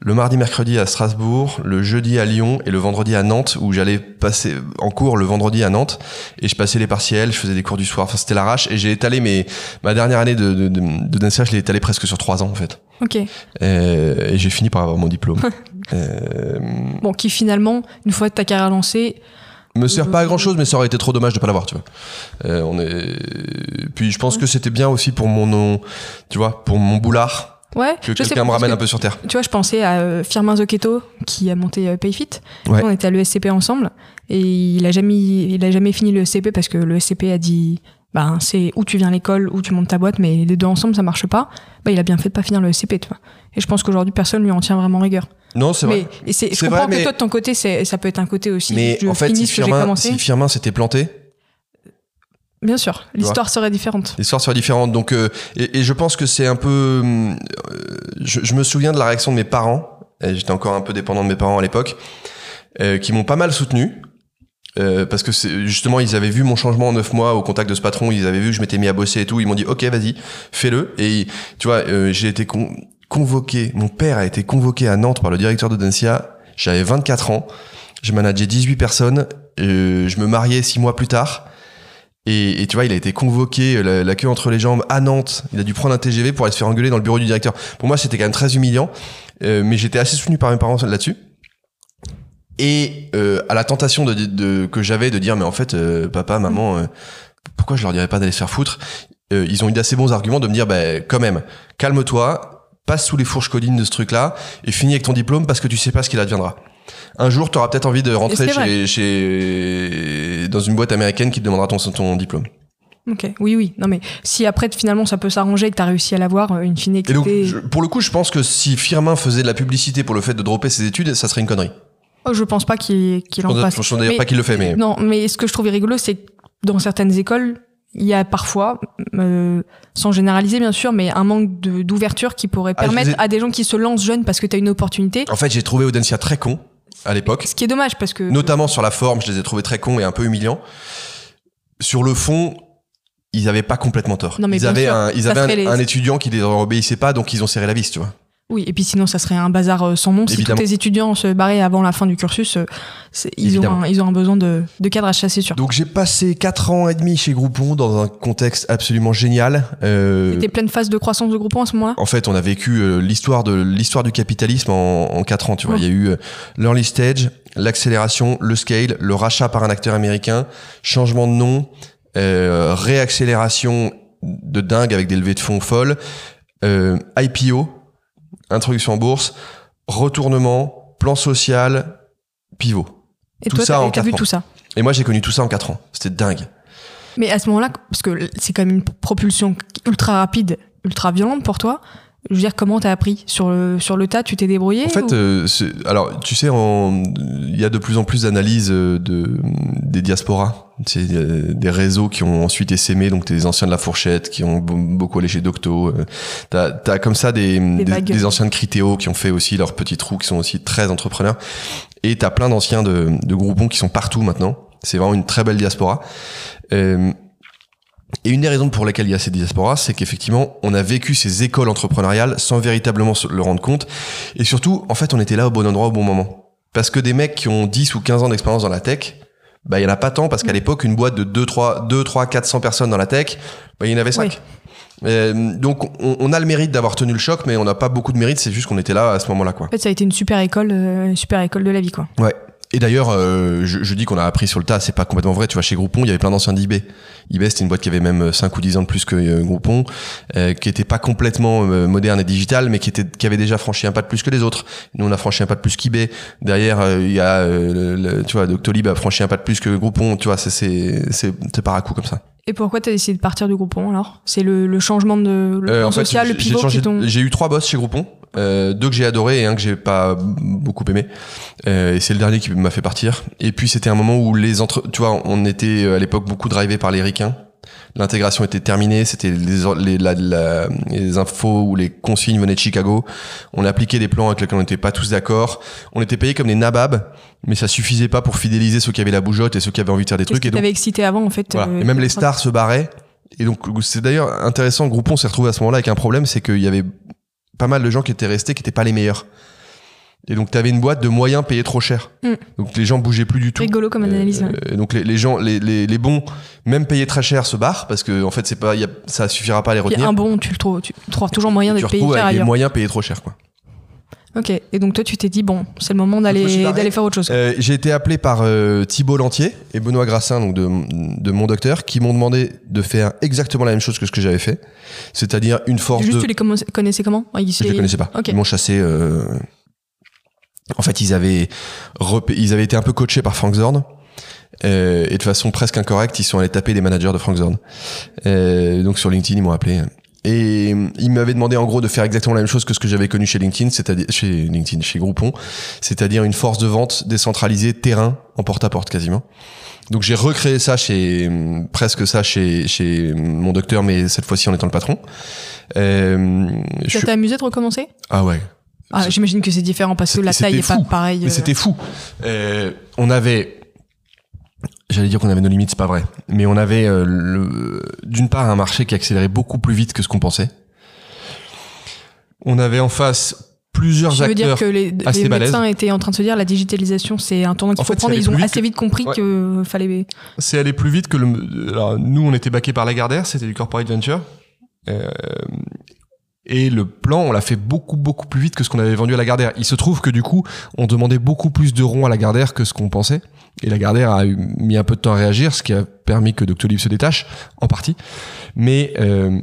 Speaker 1: le mardi, mercredi à Strasbourg, le jeudi à Lyon et le vendredi à Nantes, où j'allais passer en cours le vendredi à Nantes. Et je passais les partiels, je faisais des cours du soir. Enfin, c'était l'arrache. Et j'ai étalé mes, ma dernière année de, de, de, de je l'ai étalé presque sur 3 ans, en fait.
Speaker 2: Ok.
Speaker 1: Euh, et j'ai fini par avoir mon diplôme. euh,
Speaker 2: Bon, qui finalement, une fois ta carrière lancée,
Speaker 1: me sert pas à grand chose, mais ça aurait été trop dommage de pas l'avoir, tu vois. Euh, on est. Puis je pense que c'était bien aussi pour mon nom, tu vois, pour mon boulard.
Speaker 2: Ouais.
Speaker 1: que quelqu'un me ramène
Speaker 2: que,
Speaker 1: un peu sur terre.
Speaker 2: Tu vois, je pensais à euh, Firmin Zocchetto qui a monté euh, Payfit.
Speaker 1: Ouais.
Speaker 2: On était à l'ESCP ensemble et il a jamais, il a jamais fini le SCP parce que le SCP a dit, bah, c'est où tu viens à l'école, où tu montes ta boîte, mais les deux ensemble ça marche pas. Bah, il a bien fait de pas finir le SCP, tu vois. Et je pense qu'aujourd'hui personne lui en tient vraiment rigueur.
Speaker 1: Non, c'est vrai.
Speaker 2: Mais et je comprends
Speaker 1: vrai, mais-
Speaker 2: que toi de ton côté, ça peut être un côté aussi.
Speaker 1: Mais
Speaker 2: je
Speaker 1: en fait, si Firmin, si Firmin s'était planté,
Speaker 2: Bien sûr, l'histoire serait différente.
Speaker 1: l'histoire serait différente. Donc, euh, et, et je pense que c'est un peu. hum, euh, je, je me souviens de la réaction de mes parents. J'étais encore un peu dépendant de mes parents à l'époque, euh, qui m'ont pas mal soutenu. euh, parce que c'est justement ils avaient vu mon changement en neuf mois au contact de ce patron, ils avaient vu que je m'étais mis à bosser et tout, ils m'ont dit ok vas-y fais-le et tu vois euh, j'ai été con- convoqué, mon père a été convoqué à Nantes par le directeur d'Audencia, j'avais 24 ans, je manageais 18 personnes, euh, je me mariais six mois plus tard et, tu vois, il a été convoqué, euh, la, queue entre les jambes, à Nantes. Il a dû prendre un TGV pour aller se faire engueuler dans le bureau du directeur. Pour moi, c'était quand même très humiliant, euh, mais j'étais assez soutenu par mes parents là-dessus. Et euh, à la tentation de, que j'avais de dire, mais en fait, papa, maman, pourquoi je leur dirais pas d'aller se faire foutre? Ils ont eu d'assez bons arguments de me dire, bah, quand même, calme-toi, passe sous les fourches codines de ce truc-là et finis avec ton diplôme parce que tu sais pas ce qu'il adviendra. Un jour, tu auras peut-être envie de rentrer chez, chez, dans une boîte américaine qui te demandera ton, ton diplôme.
Speaker 2: Ok, oui, oui. Non, mais si après, finalement, ça peut s'arranger et que t'as réussi à l'avoir, euh, une fine
Speaker 1: Et donc, je- pour le coup, je pense que si Firmin faisait de la publicité pour le fait de dropper ses études, ça serait une connerie.
Speaker 2: Oh, je pense pas qu'il en
Speaker 1: pense,
Speaker 2: fasse.
Speaker 1: je pense d'ailleurs pas qu'il le fait, mais.
Speaker 2: Non, mais ce que je trouvais rigolo, c'est que dans certaines écoles, il y a parfois, euh, sans généraliser bien sûr, mais un manque d'ouverture qui pourrait
Speaker 1: Ah,
Speaker 2: permettre
Speaker 1: ai-
Speaker 2: à des gens qui se lancent jeunes parce que tu as une opportunité.
Speaker 1: En fait, j'ai trouvé Audencia très con à l'époque.
Speaker 2: Ce qui est dommage parce que.
Speaker 1: Notamment sur la forme, je les ai trouvés très cons et un peu humiliants. Sur le fond, ils avaient pas complètement tort.
Speaker 2: Non, mais
Speaker 1: ils avaient, un, ils avaient un,
Speaker 2: les-
Speaker 1: un étudiant qui les obéissait pas, donc ils ont serré la vis, tu vois.
Speaker 2: Oui, et puis sinon, ça serait un bazar euh, sans nom. Si tous les étudiants se barraient avant la fin du cursus, euh, ils, ont un, ils ont un besoin de, de cadre à chasser sur.
Speaker 1: Donc j'ai passé 4 ans et demi chez Groupon dans un contexte absolument génial. Euh,
Speaker 2: C'était pleine phase de croissance de groupement à ce moment-là?
Speaker 1: En fait, on a vécu euh, l'histoire de l'histoire du capitalisme en, en quatre ans. Tu vois,
Speaker 2: Ouais.
Speaker 1: il y a eu euh, l'early stage, l'accélération, le scale, le rachat par un acteur américain, changement de nom, réaccélération de dingue avec des levées de fonds folles, IPO, introduction en bourse, retournement, plan social, pivot.
Speaker 2: Et
Speaker 1: tout
Speaker 2: toi,
Speaker 1: ça en
Speaker 2: t'as vu
Speaker 1: quatre ans.
Speaker 2: tout ça
Speaker 1: Et moi, j'ai connu tout ça en quatre ans. C'était dingue.
Speaker 2: Mais à ce moment-là, parce que c'est quand même une propulsion ultra rapide, ultra violente pour toi, je veux dire, comment t'as appris sur le, sur le tas Tu t'es débrouillé
Speaker 1: En fait,
Speaker 2: ou-
Speaker 1: euh, alors tu sais, il y a de plus en plus d'analyses euh, de des diasporas. C'est euh, des réseaux qui ont ensuite essaimé, donc des anciens de la fourchette qui ont beaucoup allé chez Docto. euh, T'as as comme ça des, des, anciens de Critéo qui ont fait aussi leur petit trou, qui sont aussi très entrepreneurs. Et t'as plein d'anciens de, de groupons qui sont partout maintenant. C'est vraiment une très belle diaspora. Euh, et une des raisons pour lesquelles il y a ces diasporas, c'est qu'effectivement, on a vécu ces écoles entrepreneuriales sans véritablement se le rendre compte. Et surtout, en fait, on était là au bon endroit au bon moment. Parce que des mecs qui ont 10 ou 15 ans d'expérience dans la tech, bah, il y en a pas tant, parce qu'à l'époque, une boîte de 2, 3, 2, 3, 400 personnes dans la tech, bah, il y en avait 5. donc, on, on a le mérite d'avoir tenu le choc, mais on n'a pas beaucoup de mérite, c'est juste qu'on était là à ce moment-là, quoi.
Speaker 2: En fait, ça a été une super école, euh, une super école de la vie, quoi.
Speaker 1: Ouais. Et d'ailleurs, euh, je, je dis qu'on a appris sur le tas, c'est pas complètement vrai. Tu vois, chez Groupon, il y avait plein d'anciens d'eBay. eBay, c'était une boîte qui avait même 5 ou 10 ans de plus que euh, Groupon, euh, qui était pas complètement euh, moderne et digital, mais qui était, qui avait déjà franchi un pas de plus que les autres. Nous, on a franchi un pas de plus qu'eBay. Derrière, euh, il y a, euh, le, le- tu vois, Doctolib a franchi un pas de plus que Groupon. Tu vois, c'est, c'est, c'est, c'est par à coup comme ça.
Speaker 2: Et pourquoi t'as décidé de partir du groupon alors? C'est le, le changement de le
Speaker 1: Euh, en fait,
Speaker 2: social, le pivot
Speaker 1: J'ai eu trois boss chez Groupon, euh, deux que j'ai adoré et un que j'ai pas beaucoup aimé. Euh, et c'est le dernier qui m'a fait partir. Et puis c'était un moment où les entre, tu vois, on était euh, à l'époque beaucoup drivé par les ricains. L'intégration était terminée, c'était les, les, la- la- les infos ou les consignes venaient de Chicago. On appliquait des plans avec lesquels on n'était pas tous d'accord. On était payés comme des nababs, mais ça suffisait pas pour fidéliser ceux qui avaient la bougeotte et ceux qui avaient envie de faire des trucs. Et donc,
Speaker 2: excité avant en fait
Speaker 1: voilà.
Speaker 2: euh,
Speaker 1: Et même les stars se barraient. Et donc, c'est d'ailleurs intéressant. Groupon s'est retrouvé à ce moment-là avec un problème, c'est qu'il y avait pas mal de gens qui étaient restés, qui n'étaient pas les meilleurs. Et donc, tu avais une boîte de moyens payés trop cher.
Speaker 2: Mm.
Speaker 1: Donc, les gens bougeaient plus du tout.
Speaker 2: Rigolo comme analyse. ouais.
Speaker 1: Euh, donc, les, les gens, les, les, les bons, même payés très cher, se barrent parce que, en fait, c'est pas, y a, ça suffira pas à les retenir.
Speaker 2: un bon, tu le trouves, tu trouves toujours moyen payer
Speaker 1: retrouves
Speaker 2: cher ailleurs.
Speaker 1: moyens payés trop cher, quoi.
Speaker 2: Ok. Et donc toi, tu t'es dit bon, c'est le moment d'aller d'aller faire autre chose.
Speaker 1: Euh, j'ai été appelé par euh, Thibault Lantier et Benoît Grassin, donc de, de mon docteur, qui m'ont demandé de faire exactement la même chose que ce que j'avais fait, c'est-à-dire une force
Speaker 2: Juste,
Speaker 1: de.
Speaker 2: tu les connaissais comment? Ils-
Speaker 1: Je les connaissais pas.
Speaker 2: Ok.
Speaker 1: Ils m'ont chassé. euh, En fait, ils avaient ils avaient été un peu coachés par Frank Zorn. Euh, et de façon presque incorrecte, ils sont allés taper des managers de Frank Zorn. Euh, donc sur LinkedIn, ils m'ont appelé. Et euh, ils m'avaient demandé en gros de faire exactement la même chose que ce que j'avais connu chez LinkedIn, c'est-à-dire chez LinkedIn, chez Groupon, c'est-à-dire une force de vente décentralisée, terrain, en porte-à-porte quasiment. Donc j'ai recréé ça chez presque ça chez chez mon docteur, mais cette fois-ci en étant le patron. Euh, je
Speaker 2: Ça
Speaker 1: suis-
Speaker 2: t'a amusé de recommencer?
Speaker 1: Ah ouais,
Speaker 2: Ah, j'imagine que c'est différent parce que la taille est
Speaker 1: c'était
Speaker 2: pas
Speaker 1: fou.
Speaker 2: pareille.
Speaker 1: Mais
Speaker 2: euh.
Speaker 1: c'était fou. Euh, on avait, j'allais dire qu'on avait nos limites, c'est pas vrai. Mais on avait euh, le- d'une part un marché qui accélérait beaucoup plus vite que ce qu'on pensait. On avait en face plusieurs
Speaker 2: Je veux dire que les,
Speaker 1: assez
Speaker 2: les
Speaker 1: balèzes.
Speaker 2: médecins étaient en train de se dire la digitalisation c'est un tournant qu'il faut
Speaker 1: fait,
Speaker 2: prendre. Ils ont assez
Speaker 1: vite
Speaker 2: compris
Speaker 1: Ouais.
Speaker 2: que fallait.
Speaker 1: C'est allé plus vite que le. Alors, nous, on était baqués par Lagardère, c'était du corporate venture. Euh, et le plan, on l'a fait beaucoup beaucoup plus vite que ce qu'on avait vendu à Lagardère. Il se trouve que du coup, on demandait beaucoup plus de ronds à Lagardère que ce qu'on pensait. Et Lagardère a mis un peu de temps à réagir, ce qui a permis que Doctolib se détache en partie. Mais euh,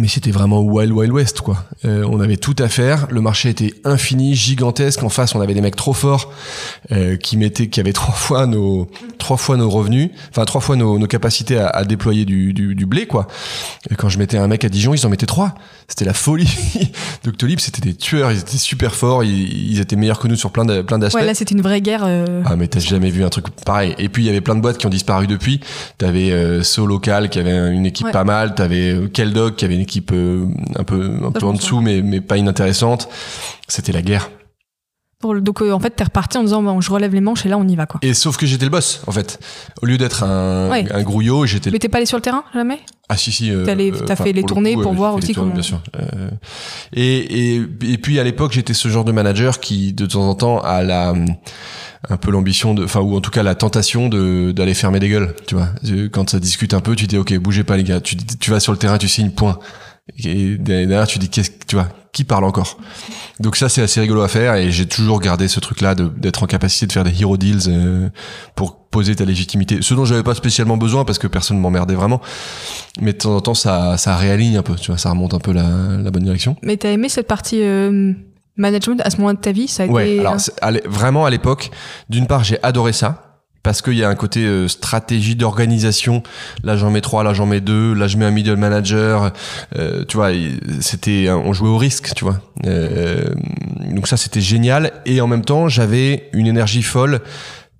Speaker 1: mais c'était vraiment Wild Wild West quoi. Euh, on avait tout à faire. Le marché était infini, gigantesque. En face, on avait des mecs trop forts euh, qui mettaient, qui avaient trois fois nos trois fois nos revenus, enfin trois fois nos, nos capacités à, à déployer du, du, du blé quoi. Et quand je mettais un mec à Dijon, ils en mettaient trois. C'était la folie. Doctolib, c'était des tueurs. Ils étaient super forts. Ils, ils étaient meilleurs que nous sur plein de, plein d'aspects.
Speaker 2: Ouais, là c'était une vraie guerre. euh,
Speaker 1: Ah mais t'as jamais vu un truc pareil. Et puis il y avait plein de boîtes qui ont disparu depuis. T'avais euh, So Local qui avait une équipe
Speaker 2: Ouais.
Speaker 1: pas mal. T'avais euh, Keldog qui avait une équipe un peu un peu en dessous mais mais pas inintéressante. C'était la guerre.
Speaker 2: Donc euh, en fait t'es reparti en disant bon je relève les manches et là on y va quoi.
Speaker 1: Et sauf que j'étais le boss en fait. Au lieu d'être un,
Speaker 2: Ouais.
Speaker 1: un grouillot, j'étais.
Speaker 2: Mais t'es pas allé sur le terrain jamais?
Speaker 1: Ah si si. euh,
Speaker 2: T'as fait les
Speaker 1: pour le
Speaker 2: tournées
Speaker 1: coup,
Speaker 2: pour
Speaker 1: euh,
Speaker 2: voir aussi
Speaker 1: tournées,
Speaker 2: comment-
Speaker 1: Bien sûr. Euh, et, et et puis à l'époque j'étais ce genre de manager qui de temps en temps a la un peu l'ambition de enfin ou en tout cas la tentation de d'aller fermer des gueules tu vois quand ça discute un peu tu dis ok bougez pas les gars tu tu vas sur le terrain tu signes point et derrière tu dis qu'est-ce tu vois qui parle encore? Donc ça c'est assez rigolo à faire et j'ai toujours gardé ce truc là d'être en capacité de faire des hero deals euh, pour poser ta légitimité. Ce dont j'avais pas spécialement besoin parce que personne m'emmerdait vraiment. Mais de temps en temps ça ça réaligne un peu tu vois ça remonte un peu la, la bonne direction.
Speaker 2: Mais t'as aimé cette partie euh, management à ce moment de ta vie? Ça a
Speaker 1: Ouais,
Speaker 2: été.
Speaker 1: alors à vraiment à l'époque, d'une part j'ai adoré ça parce qu'il y a un côté euh, stratégie d'organisation. Là j'en mets trois, là j'en mets deux, là je mets un middle manager. euh, tu vois, c'était, on jouait au risque, tu vois. Euh, donc ça c'était génial et en même temps j'avais une énergie folle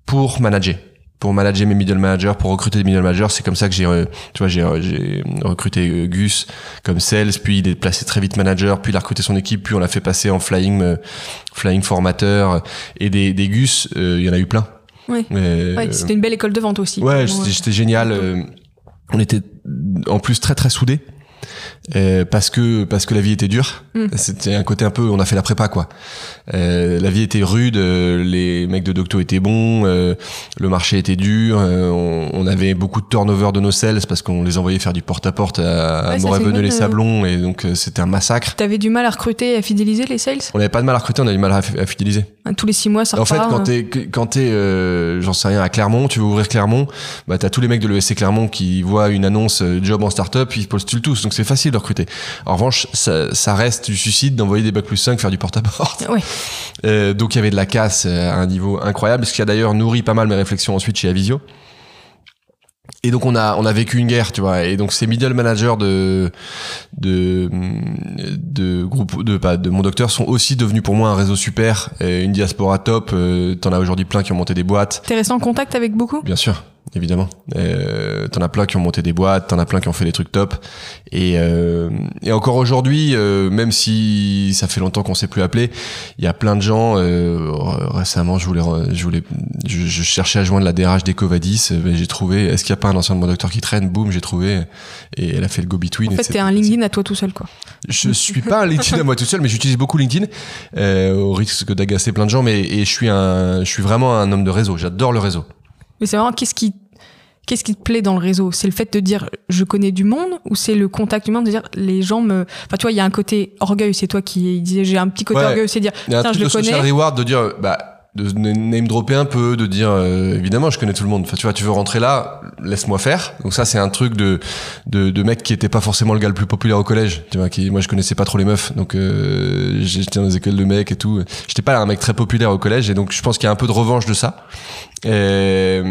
Speaker 1: pour manager. Pour manager mes middle managers, pour recruter des middle managers, c'est comme ça que j'ai, euh, tu vois, j'ai, euh, recruté euh, Gus comme sales, puis il est placé très vite manager, puis il a recruté son équipe, puis on l'a fait passer en flying, flying formateur et des, des Gus, il y en a eu plein.
Speaker 2: Ouais.
Speaker 1: Euh,
Speaker 2: Ouais, c'était une belle école de vente aussi.
Speaker 1: Ouais, c'était génial. euh, on était en plus très très soudés. Euh, parce que parce que la vie était dure.
Speaker 2: Mm.
Speaker 1: c'était un côté un peu on a fait la prépa quoi. Euh, la vie était rude euh, les mecs de Docto étaient bons le marché était dur on, on avait beaucoup de turnover de nos sales parce qu'on les envoyait faire du porte à porte à,
Speaker 2: Ouais,
Speaker 1: à les Sablons et donc c'était un massacre.
Speaker 2: T'avais du mal à recruter et à fidéliser les sales?
Speaker 1: On n'avait pas de mal à recruter on avait du mal à, à fidéliser.
Speaker 2: Tous les six mois, ça
Speaker 1: en fait,
Speaker 2: repart.
Speaker 1: quand t'es, quand t'es, j'en sais rien, à Clermont, tu veux ouvrir Clermont, bah t'as tous les mecs de l'ESC Clermont qui voient une annonce job en start-up, ils postulent tous, donc c'est facile recruter. En revanche, ça, ça reste du suicide d'envoyer des bac plus 5 faire du porte-à-porte. Euh, donc il y avait de la casse euh, à un niveau incroyable, ce qui a d'ailleurs nourri pas mal mes réflexions ensuite chez Avisio. Et donc on a on a vécu une guerre, tu vois. Et donc ces middle managers de de de groupe de pas de mon docteur sont aussi devenus pour moi un réseau super, et une diaspora top. Euh, T'en as aujourd'hui plein qui ont monté des boîtes.
Speaker 2: T'es resté en contact avec beaucoup?
Speaker 1: Bien sûr, évidemment. Euh, t'en as plein qui ont monté des boîtes, t'en as plein qui ont fait des trucs top. Et, euh, et encore aujourd'hui, euh, même si ça fait longtemps qu'on s'est plus appelé, il y a plein de gens. Euh, récemment, je voulais, je voulais, je, je cherchais à joindre la DRH d'Ecovadis. euh, ben, j'ai trouvé. Est-ce qu'il n'y a pas un ancien de mon docteur qui traîne? Boum, j'ai trouvé. Et elle a fait le go between.
Speaker 2: En fait, t'es un LinkedIn à toi tout seul, quoi.
Speaker 1: je suis pas un LinkedIn à moi tout seul, mais j'utilise beaucoup LinkedIn euh, au risque d'agacer plein de gens. Mais et je suis un, je suis vraiment un homme de réseau. J'adore le réseau.
Speaker 2: Mais c'est vraiment, qu'est-ce qui, qu'est-ce qui te plaît dans le réseau? C'est le fait de dire je connais du monde ou c'est le contact humain de dire les gens me. Enfin, tu vois, il y a un côté orgueil, c'est toi qui disais j'ai un petit côté
Speaker 1: Ouais.
Speaker 2: orgueil, c'est dire
Speaker 1: Il y a un truc
Speaker 2: je
Speaker 1: de
Speaker 2: le connais.
Speaker 1: social reward de dire, bah, de name dropper un peu, de dire, euh, évidemment, je connais tout le monde. Enfin, tu vois, tu veux rentrer là, laisse-moi faire. Donc ça, c'est un truc de, de, mec qui était pas forcément le gars le plus populaire au collège. Tu vois, moi, je connaissais pas trop les meufs. Donc, euh, j'étais dans des écoles de mecs et tout. J'étais pas un mec très populaire au collège. Et donc, je pense qu'il y a un peu de revanche de ça. Et,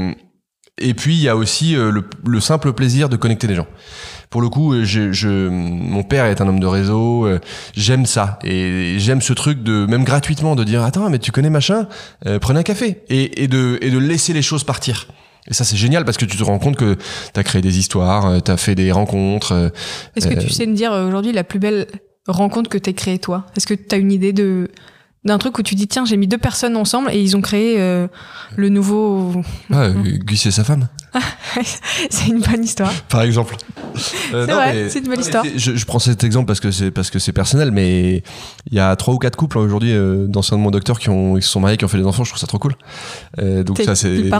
Speaker 1: et puis, il y a aussi euh, le, le simple plaisir de connecter des gens. Pour le coup, je, je, mon père est un homme de réseau. euh, J'aime ça et j'aime ce truc de même gratuitement de dire attends mais tu connais machin, euh, prenez un café et, et de et de laisser les choses partir. Et ça c'est génial parce que tu te rends compte que t'as créé des histoires, euh, t'as fait des rencontres. euh,
Speaker 2: Est-ce que tu sais me dire aujourd'hui la plus belle rencontre que t'aies créée toi? Est-ce que tu as une idée de d'un truc où tu dis tiens j'ai mis deux personnes ensemble et ils ont créé euh, le nouveau
Speaker 1: Ah, Gus et sa femme,
Speaker 2: c'est une bonne histoire
Speaker 1: par exemple. Euh,
Speaker 2: C'est une
Speaker 1: mais
Speaker 2: histoire.
Speaker 1: Je, je prends cet exemple parce que c'est parce que c'est personnel, mais il y a trois ou quatre couples hein, aujourd'hui euh, d'anciens de mon docteur qui ont qui se sont mariés, qui ont fait des enfants. Je trouve ça trop cool. Euh, donc ça c'est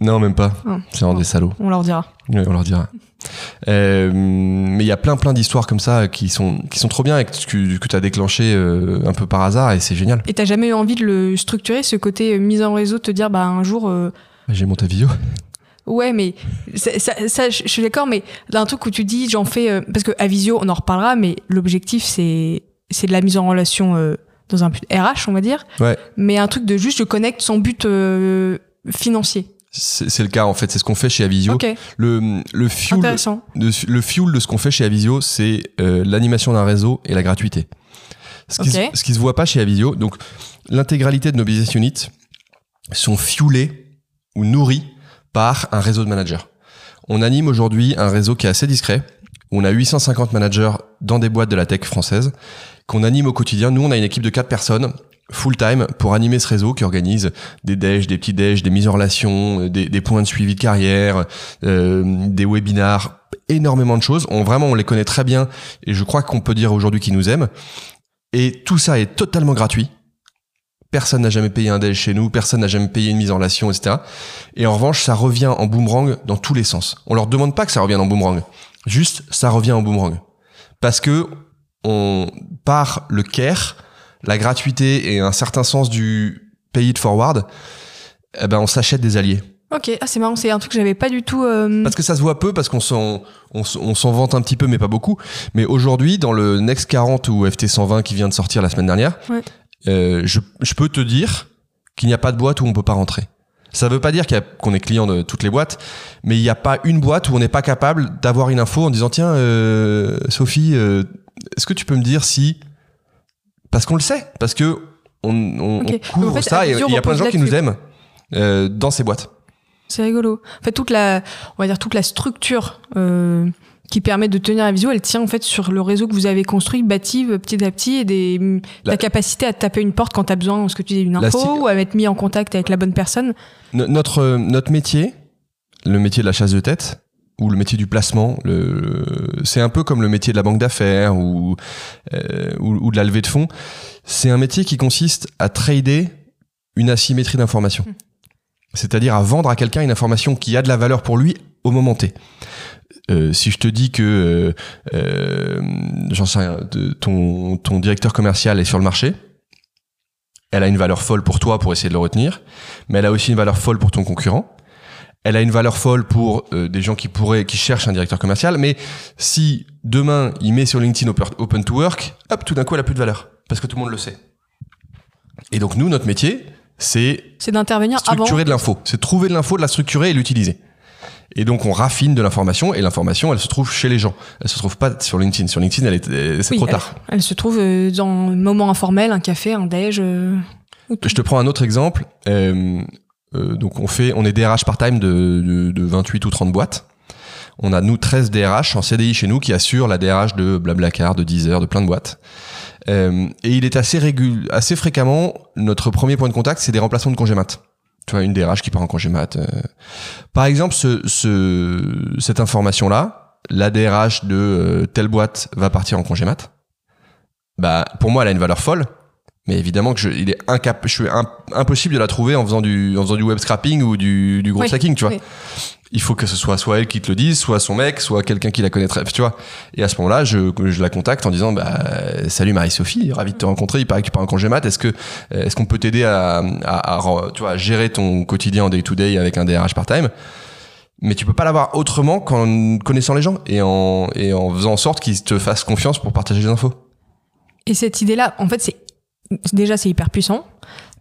Speaker 1: non même pas.
Speaker 2: Ah.
Speaker 1: C'est vraiment des salauds.
Speaker 2: on leur dira
Speaker 1: Ouais, on leur dira. Euh, mais il y a plein plein d'histoires comme ça qui sont qui sont trop bien et que tu que as déclenché euh, un peu par hasard et c'est génial.
Speaker 2: et t'as jamais eu envie de le structurer ce côté mise en réseau de te dire bah un jour euh,
Speaker 1: J'ai monté vidéo.
Speaker 2: Ouais, mais ça, ça, ça, je suis d'accord, mais d'un truc où tu dis, j'en fais, euh, parce que à Visio, on en reparlera, mais l'objectif c'est c'est de la mise en relation euh, dans un but RH, on va dire,
Speaker 1: Ouais.
Speaker 2: mais un truc de juste je connecte sans but euh, financier.
Speaker 1: C'est le cas en fait, c'est ce qu'on fait chez Avisio.
Speaker 2: Ok,
Speaker 1: Le le fuel
Speaker 2: intéressant.
Speaker 1: de, le fuel de ce qu'on fait chez Avisio, c'est euh, l'animation d'un réseau et la gratuité. Ce qui,
Speaker 2: Ok.
Speaker 1: se, ce qui se voit pas chez Avisio. Donc, l'intégralité de nos business units sont fuelés ou nourris par un réseau de managers. On anime aujourd'hui un réseau qui est assez discret. où On a 850 managers dans des boîtes de la tech française qu'on anime au quotidien. Nous, on a une équipe de quatre personnes full time pour animer ce réseau qui organise des déj, des petits déj, des mises en relation, euh, des, des points de suivi de carrière, euh, des webinars, énormément de choses. On vraiment on les connaît très bien et je crois qu'on peut dire aujourd'hui qu'ils nous aiment. Et tout ça est totalement gratuit. Personne n'a jamais payé un déj chez nous, personne n'a jamais payé une mise en relation, etc. Et en revanche, ça revient en boomerang dans tous les sens. On leur demande pas que ça revienne en boomerang. Juste, ça revient en boomerang. Parce que on par le care, la gratuité et un certain sens du pay it forward, eh ben on s'achète des alliés.
Speaker 2: Ok, ah, c'est marrant, c'est un truc que j'avais pas du tout. euh,
Speaker 1: Parce que ça se voit peu, parce qu'on s'en, on, s'en vante un petit peu, mais pas beaucoup. Mais aujourd'hui, dans le Next 40 ou FT 120 qui vient de sortir la semaine dernière,
Speaker 2: Ouais.
Speaker 1: Euh, je, je peux te dire qu'il n'y a pas de boîte où on peut pas rentrer. Ça veut pas dire qu'on est client de toutes les boîtes, mais il n'y a pas une boîte où on n'est pas capable d'avoir une info en disant tiens, euh, Sophie, euh, est-ce que tu peux me dire si parce qu'on le sait, parce que on, on, on couvre
Speaker 2: En fait,
Speaker 1: ça et il y a plein de gens qui nous aiment euh, dans ces boîtes.
Speaker 2: C'est rigolo. En fait, toute la, on va dire toute la structure euh, qui permet de tenir la visio, elle tient en fait sur le réseau que vous avez construit, bâti euh, petit à petit, et des,
Speaker 1: La-
Speaker 2: la capacité à taper une porte quand t'as besoin, ce que tu dis, d'une
Speaker 1: La
Speaker 2: info, ou à être mis en contact avec la bonne personne.
Speaker 1: No- notre, euh, notre métier, le métier de la chasse de tête, ou le métier du placement, le, c'est un peu comme le métier de la banque d'affaires ou, euh, ou, ou de la levée de fonds. C'est un métier qui consiste à trader une asymétrie d'information. C'est-à-dire à vendre à quelqu'un une information qui a de la valeur pour lui au moment T. Euh, si je te dis que euh, euh, j'en sais rien, de- ton, ton directeur commercial est sur le marché, elle a une valeur folle pour toi pour essayer de le retenir, mais elle a aussi une valeur folle pour ton concurrent. Elle a une valeur folle pour euh, des gens qui pourraient, qui cherchent un directeur commercial, mais si demain il met sur LinkedIn Open- to Work, hop, tout d'un coup elle a plus de valeur parce que tout le monde le sait. Et donc nous, notre métier, c'est
Speaker 2: C'est d'intervenir avant.
Speaker 1: structurer de l'info, c'est trouver de l'info, de la structurer et l'utiliser. Et donc on raffine de l'information et l'information, elle se trouve chez les gens. Elle se trouve pas sur LinkedIn. Sur LinkedIn, elle est, c'est
Speaker 2: Oui,
Speaker 1: trop
Speaker 2: elle-
Speaker 1: tard.
Speaker 2: Elle se trouve euh, dans un moment informel, un café, un déj. euh.
Speaker 1: Je te prends un autre exemple. Euh, euh, donc on fait, on est DRH part-time de, de, de 28 ou 30 boîtes. On a nous 13 DRH en CDI chez nous qui assurent la DRH de Blablacar, de Deezer, de plein de boîtes. Euh, et il est assez régul, assez fréquemment notre premier point de contact, c'est des remplacements de congé mat. Tu vois, une DRH qui part en congé mat. euh. Par exemple, ce, ce, cette information-là, la DRH de euh, telle boîte va partir en congé mat. Bah, pour moi, elle a une valeur folle. Mais évidemment que je, il est incap, je suis im- impossible de la trouver en faisant du, en faisant du web scrapping ou du, du gros
Speaker 2: Oui,
Speaker 1: hacking, tu vois.
Speaker 2: oui.
Speaker 1: Il faut que ce soit soit elle qui te le dise, soit son mec, soit quelqu'un qui la connaîtrait, tu vois. Et à ce moment-là, je, je la contacte en disant, bah, salut Marie-Sophie, ravi de te rencontrer, il paraît que tu pars en congé mat, est-ce que, est-ce qu'on peut t'aider à, tu vois, gérer ton quotidien en day-to-day avec un DRH part-time? mais tu peux pas l'avoir autrement qu'en connaissant les gens et en, et en faisant en sorte qu'ils te fassent confiance pour partager les infos.
Speaker 2: Et cette idée-là, en fait, c'est déjà c'est hyper puissant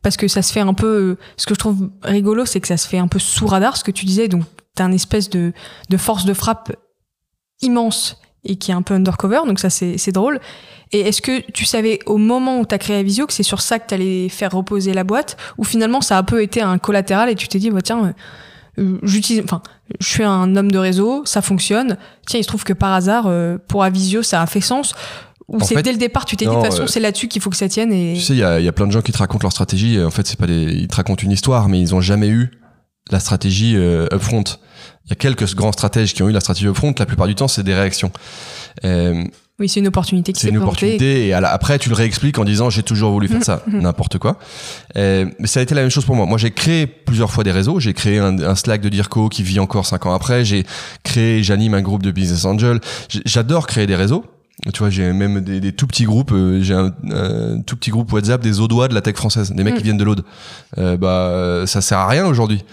Speaker 2: parce que ça se fait un peu. Ce que je trouve rigolo, c'est que ça se fait un peu sous radar, ce que tu disais. Donc, t'as une espèce de, de force de frappe immense et qui est un peu undercover. Donc ça, c'est drôle. Et est-ce que tu savais au moment où tu as créé Visio que c'est sur ça que tu allais faire reposer la boîte ou finalement ça a un peu été un collatéral et tu t'es dit bah tiens euh, j'utilise enfin je suis un homme de réseau, ça fonctionne. Tiens, il se trouve que par hasard euh, pour Avisio ça a fait sens ou c'est dès le départ, tu t'es dit de toute façon, c'est là-dessus qu'il faut que ça tienne. Et...
Speaker 1: Tu sais, il y a, y a, plein de gens qui te racontent leur stratégie. En fait, c'est pas des, ils te racontent une histoire, mais ils ont jamais eu la stratégie euh, upfront. Il y a quelques grands stratèges qui ont eu la stratégie upfront. La plupart du temps, c'est des réactions.
Speaker 2: Euh, oui, c'est une opportunité qui
Speaker 1: C'est une opportunité et après tu le réexpliques en disant j'ai toujours voulu faire ça,
Speaker 2: Mhm.
Speaker 1: n'importe quoi. Euh, mais ça a été la même chose pour moi. Moi j'ai créé plusieurs fois des réseaux. J'ai créé un, un, Slack de Dirco qui vit encore cinq ans après. J'ai créé, j'anime un groupe de business angel. J'adore créer des réseaux. Tu vois, j'ai même des, des, tout petits groupes. Euh, j'ai un, un, tout petit groupe WhatsApp des Audois de la tech française, des mecs
Speaker 2: Mhm.
Speaker 1: qui viennent de l'Aude. Euh, bah ça sert à rien aujourd'hui.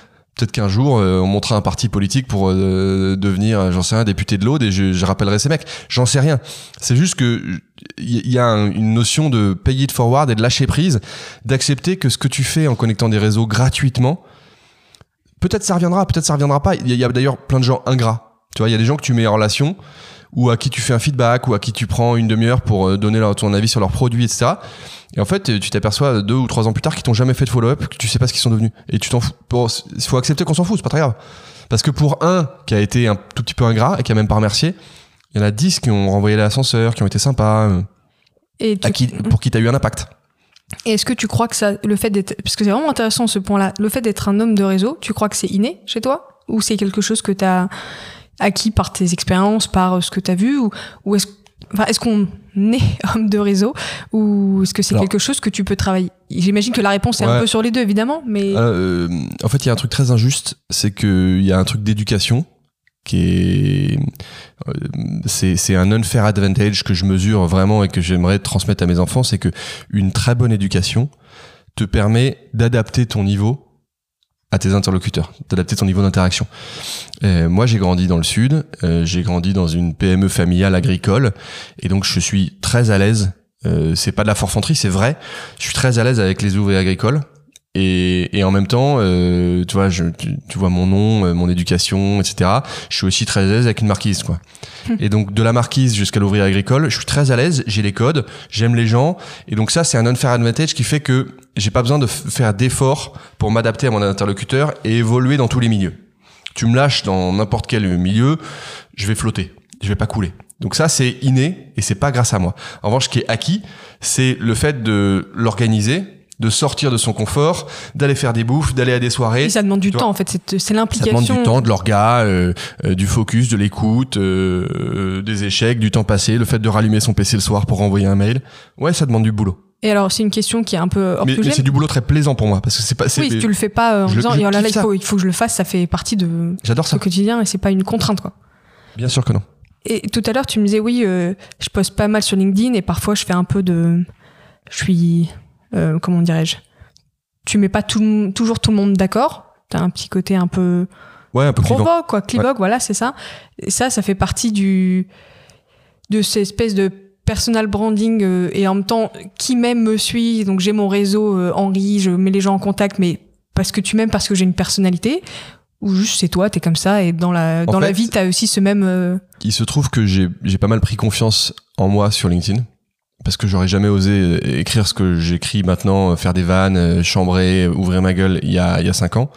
Speaker 1: Peut-être qu'un jour, euh, on montera un parti politique pour euh, devenir, j'en sais rien, député de l'Aude et je, rappellerai ces mecs. J'en sais rien. C'est juste que il y a un, une notion de pay it forward et de lâcher prise, d'accepter que ce que tu fais en connectant des réseaux gratuitement, peut-être ça reviendra, peut-être ça reviendra pas. Il y a, a d'ailleurs plein de gens ingrats. Tu vois, il y a des gens que tu mets en relation ou à qui tu fais un feedback ou à qui tu prends une demiheure pour euh, donner leur, ton avis sur leurs produits, etc. Et en fait, tu t'aperçois deux ou trois ans plus tard qu'ils t'ont jamais fait de follow-up, que tu sais pas ce qu'ils sont devenus. Et tu t'en fous. Il faut accepter qu'on s'en fout, c'est pas très grave. Parce que pour un qui a été un tout petit peu ingrat et qui a même pas remercié, il y en a dix qui ont renvoyé l'ascenseur, qui ont été sympas, euh,
Speaker 2: et tu...
Speaker 1: à qui, pour qui t'as eu un impact.
Speaker 2: Et est-ce que tu crois que ça, le fait d'être, parce que c'est vraiment intéressant ce point-là, le fait d'être un homme de réseau, tu crois que c'est inné chez toi? Ou c'est quelque chose que t'as acquis par tes expériences, par ce que t'as vu ou, ou est-ce Enfin, est-ce qu'on est homme de réseau ou est-ce que c'est quelque chose que tu peux travailler? J'imagine que la réponse est ouais. un peu sur les deux, évidemment, mais
Speaker 1: euh, en fait, il y a un truc très injuste, c'est qu'il y a un truc d'éducation qui est euh, c'est c'est un unfair advantage que je mesure vraiment et que j'aimerais transmettre à mes enfants, c'est que une très bonne éducation te permet d'adapter ton niveau à tes interlocuteurs, d'adapter ton niveau d'interaction. Euh, moi, j'ai grandi dans le sud, euh, j'ai grandi dans une PME familiale agricole, et donc je suis très à l'aise. Euh, c'est pas de la forfanterie, c'est vrai. Je suis très à l'aise avec les ouvriers agricoles. Et, et en même temps, euh, tu vois, je, tu, tu, vois mon nom, euh, mon éducation, etc. Je suis aussi très à l'aise avec une marquise, quoi. et donc de la marquise jusqu'à l'ouvrier agricole, je suis très à l'aise. J'ai les codes, j'aime les gens, et donc ça, c'est un unfair advantage qui fait que j'ai pas besoin de faire d'efforts pour m'adapter à mon interlocuteur et évoluer dans tous les milieux. Tu me lâches dans n'importe quel milieu, je vais flotter, je vais pas couler. Donc ça, c'est inné et c'est pas grâce à moi. En revanche, ce qui est acquis, c'est le fait de l'organiser, de sortir de son confort, d'aller faire des bouffes, d'aller à des soirées.
Speaker 2: Et ça demande du temps, en fait. C'est l'implication.
Speaker 1: Ça demande du temps, de l'orga, euh, euh, du focus, de l'écoute, euh, des échecs, du temps passé, le fait de rallumer son PC le soir pour envoyer un mail. Ouais, ça demande du boulot.
Speaker 2: Et alors, c'est une question qui est un peu hors
Speaker 1: Mais, mais c'est du boulot très plaisant pour moi parce que c'est pas.
Speaker 2: Oui, si tu le fais pas en je, disant, je, oh là là, il faut, il faut que je le fasse, ça fait partie de.
Speaker 1: J'adore ça.
Speaker 2: Au quotidien et c'est pas une contrainte, quoi.
Speaker 1: Bien sûr que non.
Speaker 2: Et tout à l'heure, tu me disais, oui, euh, je poste pas mal sur LinkedIn et parfois je fais un peu de. Je suis. Euh, comment dirais-je Tu mets pas tout, toujours tout le monde d'accord. T'as un petit côté un peu.
Speaker 1: Ouais, un peu
Speaker 2: provoque,
Speaker 1: clivant.
Speaker 2: quoi. Clivoque, ouais. voilà, c'est ça. Et ça, ça fait partie du. de cette espèce de personal branding euh, et en même temps qui m'aime me suit donc j'ai mon réseau euh, Henri je mets les gens en contact mais parce que tu m'aimes parce que j'ai une personnalité ou juste c'est toi t'es comme ça et dans la dans
Speaker 1: fait,
Speaker 2: la vie t'as aussi ce même euh...
Speaker 1: il se trouve que j'ai j'ai pas mal pris confiance en moi sur LinkedIn parce que j'aurais jamais osé écrire ce que j'écris maintenant, faire des vannes, chambrer, ouvrir ma gueule il y a, il y a cinq ans.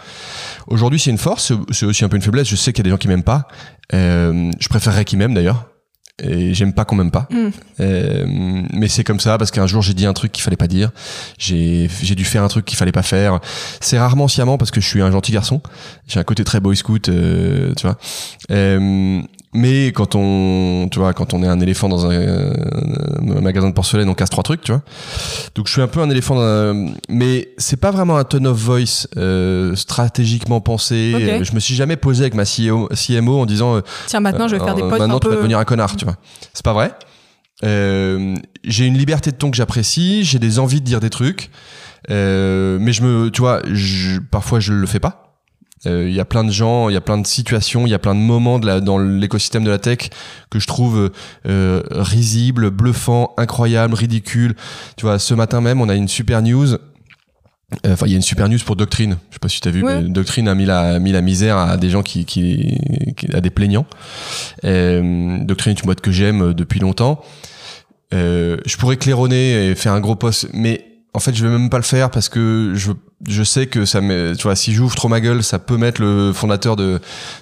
Speaker 1: Aujourd'hui, c'est une force, c'est aussi un peu une faiblesse. Je sais qu'il y a des gens qui m'aiment pas. Euh, je préférerais qu'ils m'aiment d'ailleurs. Et j'aime pas qu'on m'aime pas.
Speaker 2: Mm.
Speaker 1: Euh, mais c'est comme ça parce qu'un jour j'ai dit un truc qu'il fallait pas dire. J'ai j'ai dû faire un truc qu'il fallait pas faire. C'est rarement sciemment parce que je suis un gentil garçon. J'ai un côté très boy scout, euh, tu vois. Euh, Mais quand on, tu vois, quand on est un éléphant dans un, un magasin de porcelaine, on casse trois trucs, tu vois. Donc je suis un peu un éléphant, dans un- mais c'est pas vraiment un tone of voice euh, stratégiquement pensé.
Speaker 2: Ok.
Speaker 1: Euh, Je me suis jamais posé avec ma CEO CMO en disant, euh,
Speaker 2: Tiens, maintenant, je vais faire des
Speaker 1: euh,
Speaker 2: posts
Speaker 1: Maintenant,
Speaker 2: un
Speaker 1: tu vas
Speaker 2: peu.
Speaker 1: devenir un connard, tu vois. C'est pas vrai. Euh, j'ai une liberté de ton que j'apprécie. J'ai des envies de dire des trucs. Euh, mais je me, tu vois, je, parfois je le fais pas. Euh, Il y a plein de gens, il y a plein de situations, il y a plein de moments de la, dans l'écosystème de la tech que je trouve euh, risibles, bluffants, incroyables, ridicules. Tu vois, ce matin même, on a une super news. Euh, Enfin, il y a une super news pour Doctrine. Je sais pas si tu as vu,
Speaker 2: Ouais.
Speaker 1: mais Doctrine a mis la, mis la misère à des gens qui, qui, qui à des plaignants. Euh, Doctrine est une boîte que j'aime depuis longtemps. Euh, je pourrais claironner et faire un gros post, mais en fait, je vais même pas le faire parce que je, je sais que ça me, tu vois, si j'ouvre trop ma gueule, ça peut mettre le fondateur de,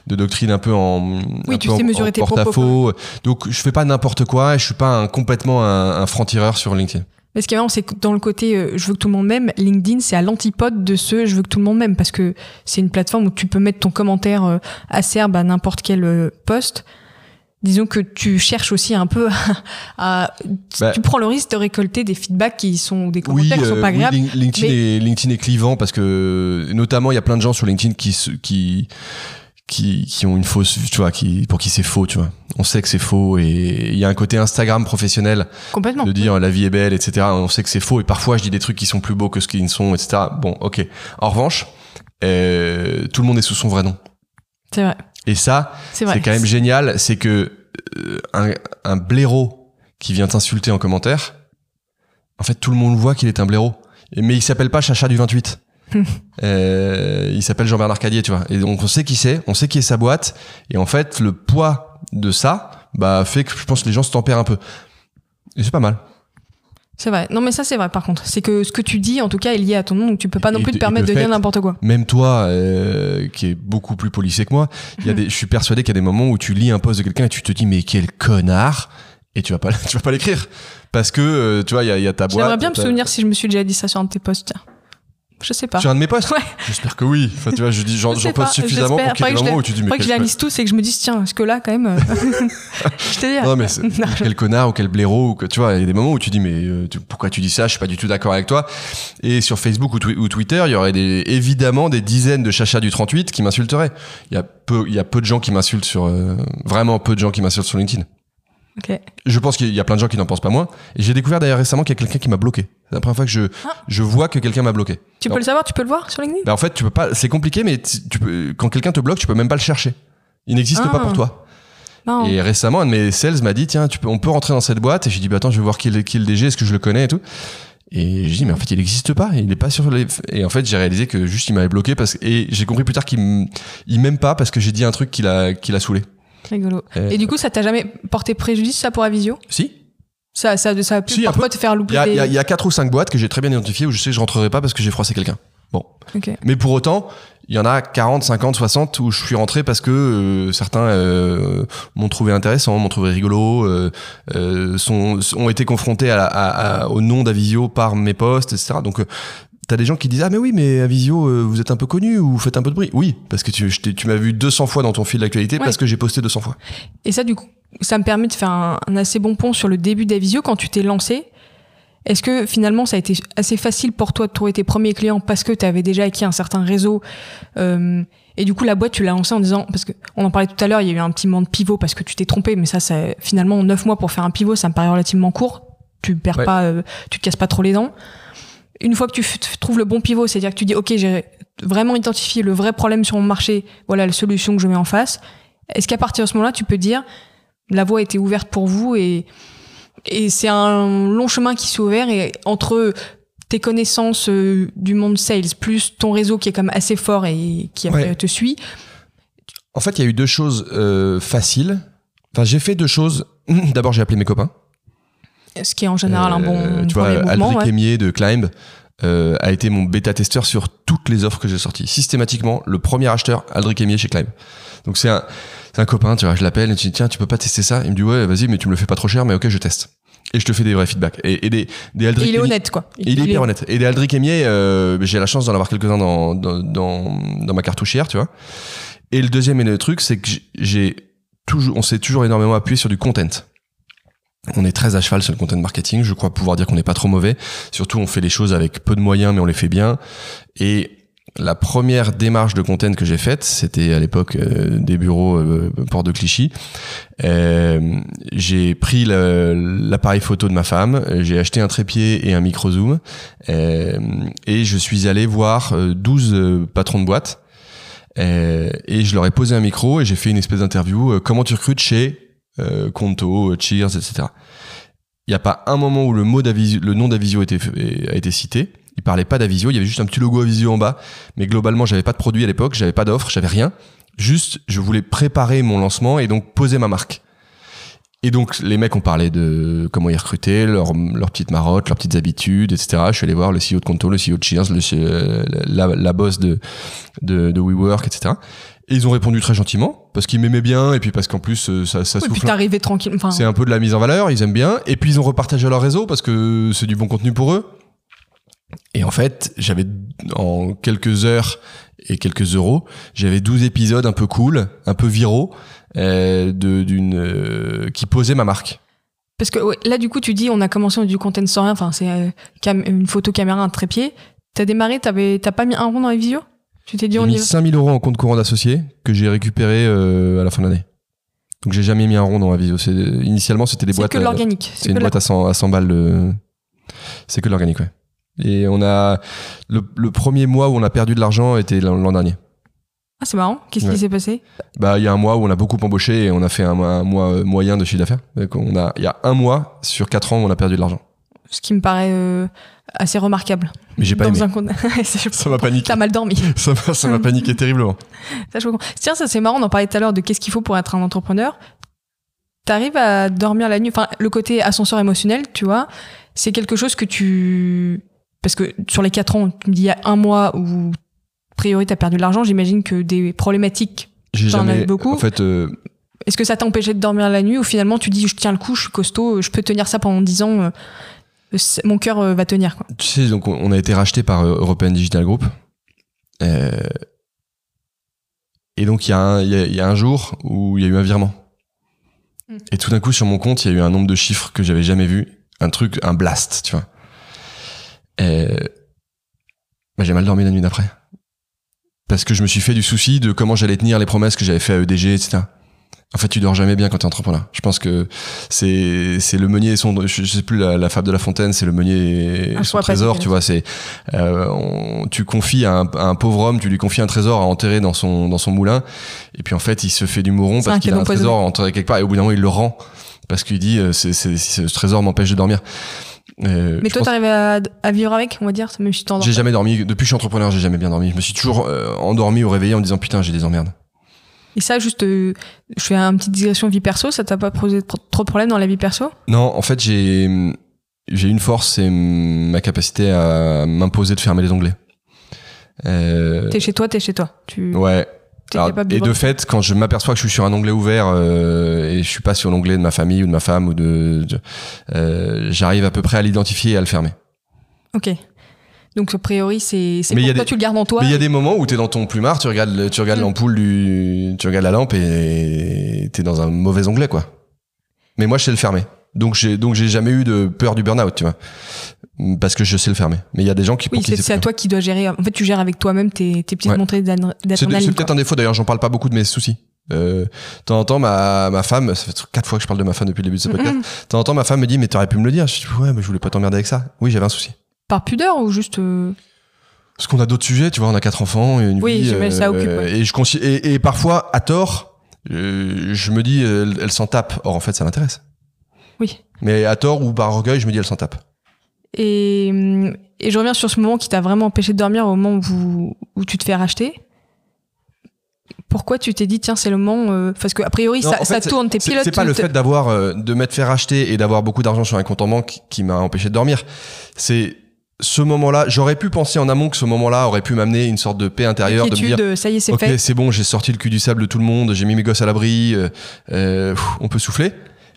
Speaker 1: de Doctrine un peu en,
Speaker 2: Oui,
Speaker 1: un
Speaker 2: tu
Speaker 1: peu
Speaker 2: sais
Speaker 1: en-
Speaker 2: mesurer
Speaker 1: en
Speaker 2: tes
Speaker 1: porte-à-faux. Donc, je fais pas n'importe quoi et je suis pas un, complètement un, un franc-tireur sur LinkedIn.
Speaker 2: Mais ce qui est marrant, c'est que dans le côté euh, je veux que tout le monde m'aime, LinkedIn, c'est à l'antipode de ce je veux que tout le monde m'aime parce que c'est une plateforme où tu peux mettre ton commentaire euh, acerbe à n'importe quel euh, post. Disons que tu cherches aussi un peu à,
Speaker 1: Bah.
Speaker 2: tu prends le risque de récolter des feedbacks qui sont des
Speaker 1: Oui,
Speaker 2: commentaires qui sont
Speaker 1: euh,
Speaker 2: pas
Speaker 1: oui,
Speaker 2: agréables.
Speaker 1: Lin- LinkedIn,
Speaker 2: mais-
Speaker 1: est, LinkedIn est clivant parce que notamment il y a plein de gens sur LinkedIn qui qui qui, qui ont une fausse, tu vois, qui pour qui c'est faux, tu vois. On sait que c'est faux et il y a un côté Instagram professionnel
Speaker 2: Complètement.
Speaker 1: de dire la vie est belle, etc. On sait que c'est faux et parfois je dis des trucs qui sont plus beaux que ce qu'ils ne sont, etc. Bon, ok. En revanche, euh, tout le monde est sous son vrai nom.
Speaker 2: C'est vrai.
Speaker 1: Et ça,
Speaker 2: C'est
Speaker 1: quand même génial, c'est que euh, un, un blaireau qui vient t'insulter en commentaire, en fait tout le monde voit qu'il est un blaireau. Mais il s'appelle pas Chacha du 28. Euh, il s'appelle Jean-Bernard Cadier, tu vois. Et donc on sait qui c'est, on sait qui est sa boîte. Et en fait, le poids de ça, bah, fait que je pense que les gens se tempèrent un peu. Et c'est pas mal.
Speaker 2: C'est vrai. Non, mais ça, c'est vrai, par contre. C'est que ce que tu dis, en tout cas, est lié à ton nom, donc tu peux pas non
Speaker 1: Et
Speaker 2: plus te permettre
Speaker 1: et
Speaker 2: de
Speaker 1: de
Speaker 2: dire
Speaker 1: fait-
Speaker 2: n'importe quoi.
Speaker 1: Même toi, euh, qui est beaucoup plus policé que moi, y a des, je suis persuadé qu'il y a des moments où tu lis un post de quelqu'un et tu te dis mais quel connard et tu vas pas, tu vas pas l'écrire parce que euh, tu vois il y y a ta boîte.
Speaker 2: J'aimerais bien me souvenir si je me suis déjà dit ça sur un de tes posts. tiens. Je sais pas.
Speaker 1: Sur un de mes posts
Speaker 2: Ouais.
Speaker 1: J'espère que oui. Enfin, tu vois, je dis, j'en
Speaker 2: Je
Speaker 1: poste suffisamment pour qu'il y ait
Speaker 2: je
Speaker 1: moments où tu dis, mais
Speaker 2: que je la lise tous et que je me dise, tiens, est-ce que là, quand même. euh, je te dis.
Speaker 1: non, mais quel connard ou quel blaireau ou que, tu vois, il y a des moments où tu dis, mais euh, tu- pourquoi tu dis ça? Je suis pas du tout d'accord avec toi. Et sur Facebook ou, Twi- ou Twitter, il y aurait des, évidemment des dizaines de chachas du 38 qui m'insulteraient. Il y a peu, il y a peu de gens qui m'insultent sur, euh, vraiment peu de gens qui m'insultent sur LinkedIn.
Speaker 2: Ok.
Speaker 1: Je pense qu'il y a plein de gens qui n'en pensent pas moins. Et j'ai découvert d'ailleurs récemment qu'il y a quelqu'un qui m'a bloqué. C'est la première fois que je,
Speaker 2: Ah.
Speaker 1: je vois que quelqu'un m'a bloqué.
Speaker 2: Tu peux le savoir, tu peux le voir sur LinkedIn?
Speaker 1: Bah, en fait, tu peux pas, c'est compliqué, mais tu tu peux, quand quelqu'un te bloque, tu peux même pas le chercher. Il n'existe
Speaker 2: Ah.
Speaker 1: pas pour toi.
Speaker 2: Non.
Speaker 1: Et récemment, un de mes sales m'a dit, tiens, tu peux, on peut rentrer dans cette boîte. Et j'ai dit, bah, attends, je vais voir qui est le, qui est le DG, est-ce que je le connais et tout. Et j'ai dit, mais en fait, il n'existe pas. Il est pas sur les, et en fait, j'ai réalisé que juste, il m'avait bloqué parce que, et j'ai compris plus tard qu'il m'aime pas parce que j'ai dit un truc qui l'a, qui l'a saoulé.
Speaker 2: Rigolo.
Speaker 1: Euh,
Speaker 2: Et du coup, ça t'a jamais porté préjudice, ça, pour Avisio?
Speaker 1: Si.
Speaker 2: ça, ça, ça a pu
Speaker 1: Si,
Speaker 2: parfois te faire louper des...
Speaker 1: il y a- y a quatre ou cinq boîtes que j'ai très bien identifiées où je sais que je rentrerai pas parce que j'ai froissé quelqu'un. Bon. Mais pour autant, il y en a 40, 50, 60 où je suis rentré parce que euh, certains euh, m'ont trouvé intéressant, m'ont trouvé rigolo, euh, sont, ont été confrontés à, la- à- à- au nom d'Avisio par mes posts, etc. Donc, t'as des gens qui disent Ah, mais oui, mais Avisio, euh, vous êtes un peu connu ou vous faites un peu de bruit. Oui, parce que tu, je tu m'as vu 200 fois dans ton fil d'actualité
Speaker 2: Ouais.
Speaker 1: parce que j'ai posté 200 fois.
Speaker 2: Et ça, du coup, ça me permet de faire un, un assez bon pont sur le début d'Avisio quand tu t'es lancé. Est-ce que finalement ça a été assez facile pour toi de trouver tes premiers clients parce que tu avais déjà acquis un certain réseau euh, et du coup la boîte tu l'as lancée en disant parce que on en parlait tout à l'heure il y a eu un petit moment de pivot parce que tu t'es trompé mais ça ça finalement neuf mois pour faire un pivot ça me paraît relativement court tu perds
Speaker 1: Ouais.
Speaker 2: pas euh, tu te casses pas trop les dents une fois que tu trouves le bon pivot c'est-à-dire que tu dis ok j'ai vraiment identifié le vrai problème sur mon marché voilà la solution que je mets en face est-ce qu'à partir de ce moment-là tu peux dire la voie était ouverte pour vous et et c'est un long chemin qui s'est ouvert et entre tes connaissances euh, du monde sales plus ton réseau qui est même assez fort et qui
Speaker 1: Ouais.
Speaker 2: te suit
Speaker 1: En fait, il y a eu deux choses euh, faciles. Enfin, j'ai fait deux choses. D'abord, j'ai appelé mes copains.
Speaker 2: Ce qui est en général un
Speaker 1: Euh,
Speaker 2: bon
Speaker 1: tu vois, Aldric
Speaker 2: ouais.
Speaker 1: Aimier de Climb euh, a été mon bêta-testeur sur toutes les offres que j'ai sorties. Systématiquement, le premier acheteur, Aldric Aimier chez Climb. Donc c'est un, c'est un copain, tu vois, je l'appelle et je dis tiens, tu peux pas tester ça? Il me dit ouais, vas-y, mais tu me le fais pas trop cher, mais ok, je teste. Et je te fais des vrais feedbacks. Et, et des, des Aldric
Speaker 2: il est honnête quoi
Speaker 1: il est hyper honnête. Et des Aldric Aimier, euh, j'ai la chance d'en avoir quelques-uns dans, dans, dans, dans ma cartouchière, tu vois. Et le deuxième et le truc, c'est que j'ai- j'ai toujours, on s'est toujours énormément appuyé sur du content. On est très à cheval sur le content marketing. Je crois pouvoir dire qu'on n'est pas trop mauvais. Surtout, on fait les choses avec peu de moyens, mais on les fait bien. Et la première démarche de content que j'ai faite, c'était à l'époque euh, des bureaux euh, Port de Clichy. Euh, j'ai pris l'appareil photo de ma femme, j'ai acheté un trépied et un micro zoom, euh, et je suis allé voir euh, 12 euh, patrons de boîte. Et je leur ai posé un micro et j'ai fait une espèce d'interview. comment tu recrutes chez euh, Conto, Cheers, etc. Il n'y a pas un moment où le mot le nom d'Avisio a été, cité. Il parlait pas d'Avisio, il y avait juste un petit logo Avisio en bas. Mais globalement, j'avais pas de produit à l'époque, j'avais pas d'offre, j'avais rien. Juste, je voulais préparer mon lancement et donc poser ma marque. Et donc, les mecs ont parlé de comment ils recrutaient, leurs petites marottes, leurs petites habitudes, etc. Je suis allé voir le CEO de Conto, le CEO de Cheers, euh, la, boss de WeWork, etc. Et ils ont répondu très gentiment, parce qu'ils m'aimaient bien, et puis parce qu'en plus, euh, ça, ça
Speaker 2: Oui, puis
Speaker 1: souffle.
Speaker 2: t'es arrivé tranquille. Enfin,
Speaker 1: C'est un peu de la mise en valeur, ils aiment bien. Et puis ils ont repartagé leur réseau parce que c'est du bon contenu pour eux. Et en fait, j'avais en quelques heures et quelques euros, j'avais 12 épisodes un peu cool, un peu viraux, euh, de- d'une euh, qui posaient ma marque.
Speaker 2: Parce que ouais, là, du coup, tu dis, on a commencé du content sans rien. Enfin, c'est euh, une photo caméra, un trépied. T'as démarré, t'avais, t'as pas mis un rond dans les visios Tu t'es dit, y
Speaker 1: mis
Speaker 2: va
Speaker 1: 5000 euros en compte courant d'associé que j'ai récupéré euh, à la fin de l'année. Donc j'ai jamais mis un rond dans la visio. C'est- Initialement, c'était des
Speaker 2: C'est
Speaker 1: boîtes.
Speaker 2: que
Speaker 1: euh,
Speaker 2: l'organique.
Speaker 1: C'est une
Speaker 2: que
Speaker 1: boîte à 100, à 100 balles. C'est que l'organique, ouais. Et on a le, le premier mois où on a perdu de l'argent était l'an dernier.
Speaker 2: Ah, c'est marrant. Qu'est-ce
Speaker 1: Ouais.
Speaker 2: qui s'est passé?
Speaker 1: Bah, il y a un mois où on a beaucoup embauché et on a fait un, mois- un mois euh, moyen de chiffre d'affaires. Donc, on a, il y a un mois sur quatre ans où on a perdu de l'argent.
Speaker 2: Ce qui me paraît euh, assez remarquable.
Speaker 1: Mais j'ai pas
Speaker 2: Dans
Speaker 1: aimé.
Speaker 2: un
Speaker 1: Ça m'a paniqué.
Speaker 2: T'as mal dormi.
Speaker 1: Ça m'a, ça m'a paniqué terriblement.
Speaker 2: Ça, je comprends. Tiens, ça c'est marrant, on en parlait tout à l'heure de qu'est-ce qu'il faut pour être un entrepreneur. T'arrives à dormir la nuit, enfin le côté ascenseur émotionnel, tu vois, c'est quelque chose que tu... Parce que sur les quatre ans, tu me dis il y a un mois où, a priori, t'as perdu de l'argent, j'imagine que des problématiques...
Speaker 1: Jamais.
Speaker 2: eu beaucoup
Speaker 1: En fait, euh,
Speaker 2: Est-ce que ça t'a empêché de dormir la nuit ou finalement tu dis je tiens le coup, je suis costaud, je peux tenir ça pendant dix ans, euh, mon cœur euh, va tenir quoi.
Speaker 1: tu sais, donc on- a été racheté par euh, European Digital Group. Euh, et donc il y, a un- il y a- il y a un jour où il y a eu un virement.
Speaker 2: Mm.
Speaker 1: Et tout d'un coup sur mon compte, il y a eu un nombre de chiffres que j'avais jamais vu, un truc, un blast, tu vois. Euh, bah, j'ai mal dormi la nuit d'après. Parce que je me suis fait du souci de comment j'allais tenir les promesses que j'avais fait à EDG, etc. En fait, tu dors jamais bien quand t'es entrepreneur. Je pense que c'est c'est le meunier et son je, sais plus la, la fable de La Fontaine, c'est le meunier et
Speaker 2: Ah,
Speaker 1: son trésor, tu vois. C'est euh, on- tu confies à un, à un pauvre homme, tu lui confies un trésor à enterrer dans son dans son moulin, et puis en fait il se fait du mouron parce qu'il a un trésor enterré quelque part, et au bout d'un moment il le rend parce qu'il dit euh, c'est c'est ce trésor m'empêche de dormir. Euh,
Speaker 2: Mais toi t'arrives à, à vivre avec, on va dire, même si tu
Speaker 1: j'ai jamais dormi. Depuis que je suis entrepreneur, j'ai jamais bien dormi. Je me suis toujours euh, endormi au réveillé en me disant putain j'ai des emmerdes.
Speaker 2: Et ça, juste, euh, je fais une petite digression vie perso, ça t'a pas posé trop de problèmes dans la vie perso?
Speaker 1: Non, en fait, j'ai j'ai une force, c'est ma capacité à m'imposer de fermer les onglets. Euh,
Speaker 2: T'es chez toi, t'es chez toi. Tu
Speaker 1: ouais. Alors, et de fait, quand je m'aperçois que je suis sur un onglet ouvert euh, et je suis pas sur l'onglet de ma famille ou de ma femme ou de, de- euh, j'arrive à peu près à l'identifier et à le fermer.
Speaker 2: Ok. Donc a priori, c'est pour toi,
Speaker 1: des-
Speaker 2: tu le gardes en toi.
Speaker 1: Mais il y a des moments où t'es dans ton plumard, tu regardes, tu regardes
Speaker 2: Mm.
Speaker 1: l'ampoule du, tu regardes la lampe et t'es dans un mauvais onglet quoi. Mais moi je sais le fermer. Donc j'ai donc j'ai jamais eu de peur du burn-out, tu vois, parce que je sais le fermer. Mais il y a des gens qui
Speaker 2: Oui, c'est à toi qui dois gérer. En fait, tu gères avec toi-même tes, tes petites
Speaker 1: Ouais.
Speaker 2: montées d'adrénaline.
Speaker 1: c'est peut-être un défaut d'ailleurs, j'en parle pas beaucoup de mes soucis. Euh, de temps en temps, ma, ma femme, ça fait quatre fois que je parle de ma femme depuis le début de ce podcast. De temps en temps, ma femme me dit, mais t'aurais pu me le dire. Je dis, ouais, mais je voulais pas t'emmerder avec ça. Oui, j'avais un souci.
Speaker 2: Par pudeur ou juste. euh,
Speaker 1: Parce qu'on a d'autres sujets, tu vois, on a quatre enfants, et une
Speaker 2: Oui,
Speaker 1: vie,
Speaker 2: ça occupe, ouais.
Speaker 1: et je consi- et, et parfois, à tort, euh, je me dis, elle, elle s'en tape. Or, en fait, ça l'intéresse.
Speaker 2: Oui.
Speaker 1: Mais à tort ou par orgueil, je me dis, elle s'en tape.
Speaker 2: Et, et je reviens sur ce moment qui t'a vraiment empêché de dormir au moment où, où tu te fais racheter. Pourquoi tu t'es dit, tiens, c'est le moment. euh, parce que a priori,
Speaker 1: Non,
Speaker 2: ça,
Speaker 1: en
Speaker 2: ça
Speaker 1: fait,
Speaker 2: tourne, tes pilotes.
Speaker 1: c'est pas le fait d'avoir, euh, de m'être fait racheter et d'avoir beaucoup d'argent sur un compte en banque qui m'a empêché de dormir. C'est ce moment-là, j'aurais pu penser en amont que ce moment-là aurait pu m'amener une sorte de paix intérieure, de me dire,
Speaker 2: ça y est, c'est
Speaker 1: ok, c'est bon, j'ai sorti le cul du sable de tout le monde, j'ai mis mes gosses à l'abri, euh, euh, on peut souffler.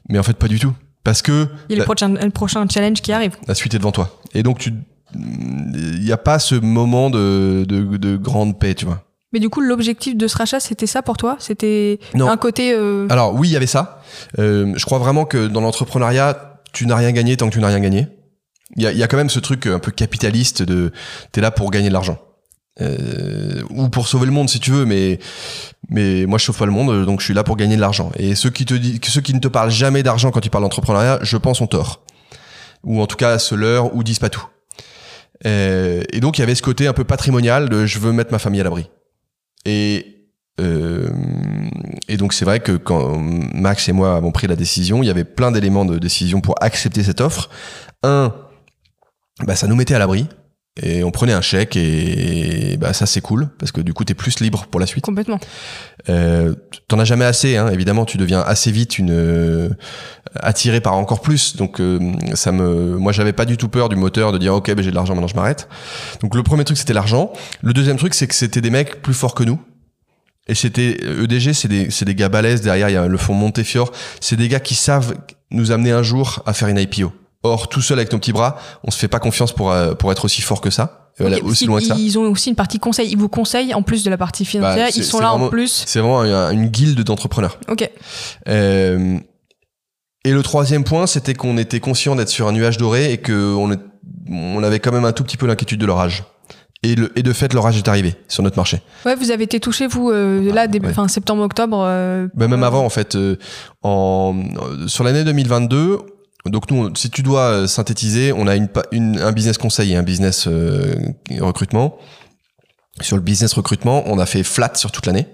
Speaker 1: Mais en fait, pas du tout. Parce que
Speaker 2: Il y a le prochain, le prochain challenge qui arrive.
Speaker 1: la suite est devant toi. Et donc, tu, il n'y a pas ce moment de, de, de grande paix, tu vois.
Speaker 2: Mais du coup, l'objectif de ce rachat, c'était ça pour toi? C'était un côté. euh,
Speaker 1: Alors oui, il y avait ça. Euh, je crois vraiment que dans l'entrepreneuriat, tu n'as rien gagné tant que tu n'as rien gagné. Il y a, y a quand même ce truc un peu capitaliste de t'es là pour gagner de l'argent. Euh, ou pour sauver le monde si tu veux, mais mais moi je sauve pas le monde, donc je suis là pour gagner de l'argent. Et ceux qui te disent, ceux qui ne te parlent jamais d'argent quand ils parlent d'entrepreneuriat, je pense ont tort, ou en tout cas se leurrent ou disent pas tout. Euh, et donc il y avait ce côté un peu patrimonial de je veux mettre ma famille à l'abri. Et euh, et donc c'est vrai que quand Max et moi avons pris la décision, il y avait plein d'éléments de décision pour accepter cette offre. Un, bah ça nous mettait à l'abri et on prenait un chèque et bah ça c'est cool parce que du coup t'es plus libre pour la suite.
Speaker 2: Complètement.
Speaker 1: Euh, T'en as jamais assez, hein, évidemment. Tu deviens assez vite une euh, attiré par encore plus. Donc euh, ça me, moi j'avais pas du tout peur du moteur de dire ok ben j'ai de l'argent maintenant je m'arrête. Donc le premier truc c'était l'argent. Le deuxième truc c'est que c'était des mecs plus forts que nous. Et c'était EDG, c'est des, c'est des gars balèzes derrière. Il y a le fonds Montefiore. C'est des gars qui savent nous amener un jour à faire une IPO. Or tout seul avec nos petits bras, on se fait pas confiance pour euh, pour être aussi fort que ça, euh, aussi loin que ça.
Speaker 2: Ils ont aussi une partie conseil. Ils vous conseillent en plus de la partie financière.
Speaker 1: Bah, c'est-
Speaker 2: ils sont là en plus.
Speaker 1: C'est vraiment une, guilde d'entrepreneurs.
Speaker 2: Ok.
Speaker 1: Euh, et le troisième point, c'était qu'on était conscient d'être sur un nuage doré et que on, est- on avait quand même un tout petit peu l'inquiétude de leur âge. Et, le, et de fait, leur âge est arrivé sur notre marché.
Speaker 2: Ouais, vous avez été touché vous euh, là début,
Speaker 1: ouais.
Speaker 2: enfin septembre octobre. euh,
Speaker 1: Bah, même
Speaker 2: euh,
Speaker 1: avant, en fait, euh, en, sur l'année 2022, donc nous, si tu dois euh, synthétiser, on a une, une- un business conseil et un business euh, recrutement. Sur le business recrutement, on a fait flat sur toute l'année.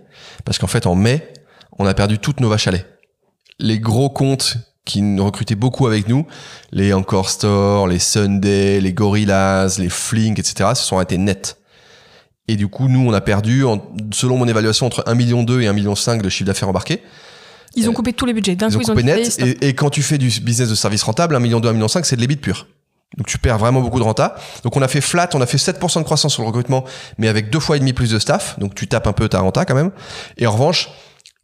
Speaker 1: Parce qu'en fait, en mai, on a perdu toutes nos vaches à lait. Les gros comptes qui nous recrutaient beaucoup avec nous, les Encore Store, les Sunday, les Gorillas, les Flink, etc., se sont arrêtés net. Et du coup, nous, on a perdu, en- selon mon évaluation, entre 1,2 million et 1,5 million de chiffre d'affaires embarqué.
Speaker 2: Ils ont coupé tous les budgets. D'un
Speaker 1: Ils
Speaker 2: coup,
Speaker 1: ont
Speaker 2: ils ont
Speaker 1: coupé net. et quand tu fais du business de service rentable, 1 million 2, 1 million 5, c'est de l'ébit pur. Donc tu perds vraiment beaucoup de renta. Donc on a fait flat, on a fait 7% de croissance sur le recrutement, mais avec deux fois et demi plus de staff. Donc tu tapes un peu ta renta quand même. Et en revanche,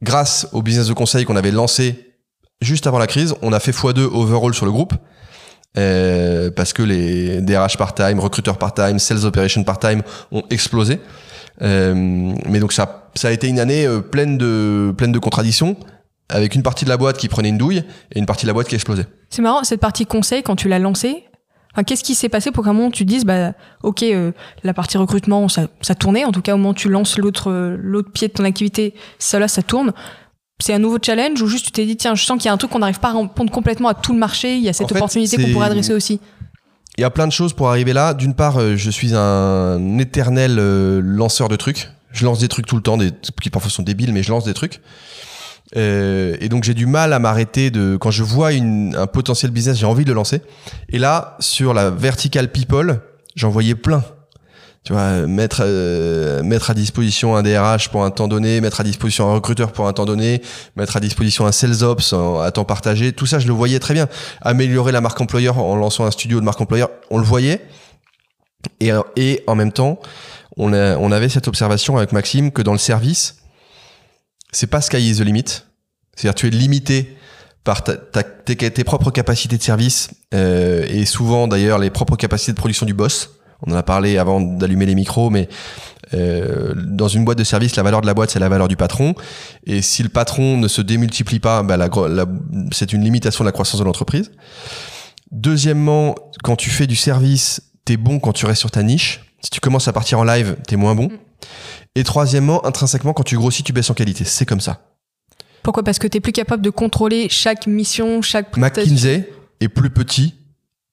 Speaker 1: grâce au business de conseil qu'on avait lancé juste avant la crise, on a fait x2 overall sur le groupe. Euh, parce que les DRH part-time, recruteurs part-time, sales operation part-time ont explosé. Euh, mais donc ça, ça a été une année euh, pleine de pleine de contradictions, avec une partie de la boîte qui prenait une douille et une partie de la boîte qui explosait.
Speaker 2: C'est marrant, cette partie conseil, quand tu l'as lancée, enfin, qu'est-ce qui s'est passé pour qu'à un moment tu te dises, bah, ok, euh, la partie recrutement, ça, ça tournait, en tout cas, au moment où tu lances l'autre, euh, l'autre pied de ton activité, ça là, ça tourne. C'est un nouveau challenge ou juste tu t'es dit, tiens, je sens qu'il y a un truc qu'on n'arrive pas à répondre complètement à tout le marché, il y a cette
Speaker 1: En fait,
Speaker 2: opportunité qu'on pourrait adresser aussi.
Speaker 1: Il y a plein de choses pour arriver là. D'une part, euh, je suis un éternel lanceur de trucs. Je lance des trucs tout le temps, des qui parfois sont débiles, mais je lance des trucs. Euh, et donc j'ai du mal à m'arrêter de quand je vois une, un potentiel business, j'ai envie de le lancer. Et là, sur la verticale people, j'en voyais plein. Tu vois, mettre euh, mettre à disposition un DRH pour un temps donné, mettre à disposition un recruteur pour un temps donné, mettre à disposition un sales ops à temps partagé, tout ça je le voyais très bien. Améliorer la marque employeur en lançant un studio de marque employeur, on le voyait. Et, et en même temps, on, a, on avait cette observation avec Maxime que dans le service, c'est pas sky is the limit. C'est-à-dire tu es limité par tes, propres capacités de service euh, et souvent d'ailleurs les propres capacités de production du boss. On en a parlé avant d'allumer les micros, mais euh, dans une boîte de service, la valeur de la boîte, c'est la valeur du patron. Et si le patron ne se démultiplie pas, bah, la la- c'est une limitation de la croissance de l'entreprise. Deuxièmement, quand tu fais du service, t'es bon quand tu restes sur ta niche. Si tu commences à partir en live, t'es moins bon. Et troisièmement, intrinsèquement, quand tu grossis, tu baisses en qualité. C'est comme ça.
Speaker 2: Pourquoi? Parce que tu es plus capable de contrôler chaque mission, chaque.
Speaker 1: McKinsey est plus petit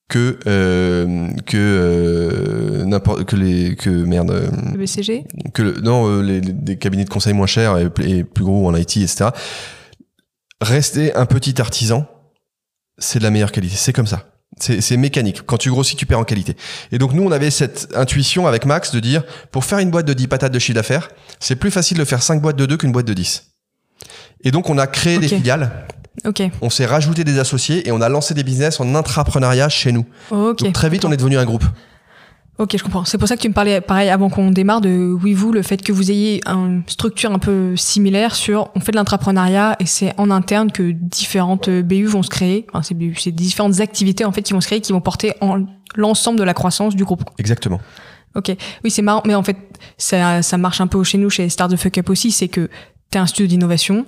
Speaker 1: que euh, que euh, n'importe que les que merde euh,
Speaker 2: Le BCG
Speaker 1: que le- non euh, les, les- cabinets de conseil moins chers et, et plus gros en IT etc. Rester un petit artisan, c'est de la meilleure qualité. C'est comme ça. C'est mécanique. Quand tu grossis, tu perds en qualité. Et donc nous, on avait cette intuition avec Max de dire, pour faire une boîte de 10 patates de chiffre d'affaires, c'est plus facile de faire 5 boîtes de 2 qu'une boîte de 10. Et donc on a créé des filiales,
Speaker 2: Ok.
Speaker 1: on s'est rajouté des associés et on a lancé des business en intrapreneuriat chez nous.
Speaker 2: Ok.
Speaker 1: Donc très vite, on est devenu un groupe.
Speaker 2: Ok, je comprends. C'est pour ça que tu me parlais, pareil, avant qu'on démarre, de oui, vous, le fait que vous ayez une structure un peu similaire sur on fait de l'intrapreneuriat et c'est en interne que différentes euh, BU vont se créer. Enfin, c'est BU, c'est différentes activités en fait qui vont se créer, qui vont porter en l'ensemble de la croissance du groupe.
Speaker 1: Exactement.
Speaker 2: Ok, oui, c'est marrant, mais en fait, ça, ça marche un peu chez nous, chez Start the Fuck Up aussi, c'est que tu es un studio d'innovation,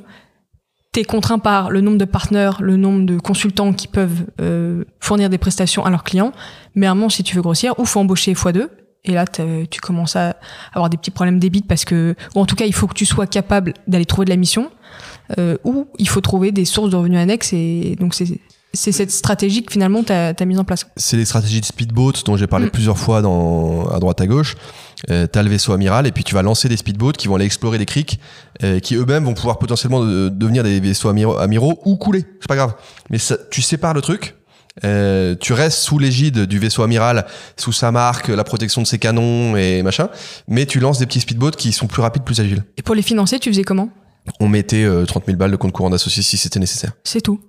Speaker 2: tu es contraint par le nombre de partenaires, le nombre de consultants qui peuvent euh, fournir des prestations à leurs clients, mais à un moment, si tu veux grossir, ou faut embaucher x2, et là, tu commences à avoir des petits problèmes d'ébit parce que, ou en tout cas, il faut que tu sois capable d'aller trouver de la mission, euh, ou il faut trouver des sources de revenus annexes, et donc c'est c'est cette stratégie que finalement tu as, mise en place.
Speaker 1: C'est les stratégies de speedboat dont j'ai parlé mm. plusieurs fois dans, à droite à gauche. Euh, tu as le vaisseau amiral et puis tu vas lancer des speedboats qui vont aller explorer des criques euh, qui eux-mêmes vont pouvoir potentiellement devenir des vaisseaux amiraux, ou couler. C'est pas grave. Mais ça, tu sépares le truc. Euh, tu restes sous l'égide du vaisseau amiral, sous sa marque, la protection de ses canons et machin, mais tu lances des petits speedboats qui sont plus rapides, plus agiles.
Speaker 2: Et pour les financer, tu faisais comment?
Speaker 1: On mettait 30 000 balles de compte courant d'associé si c'était nécessaire.
Speaker 2: C'est tout.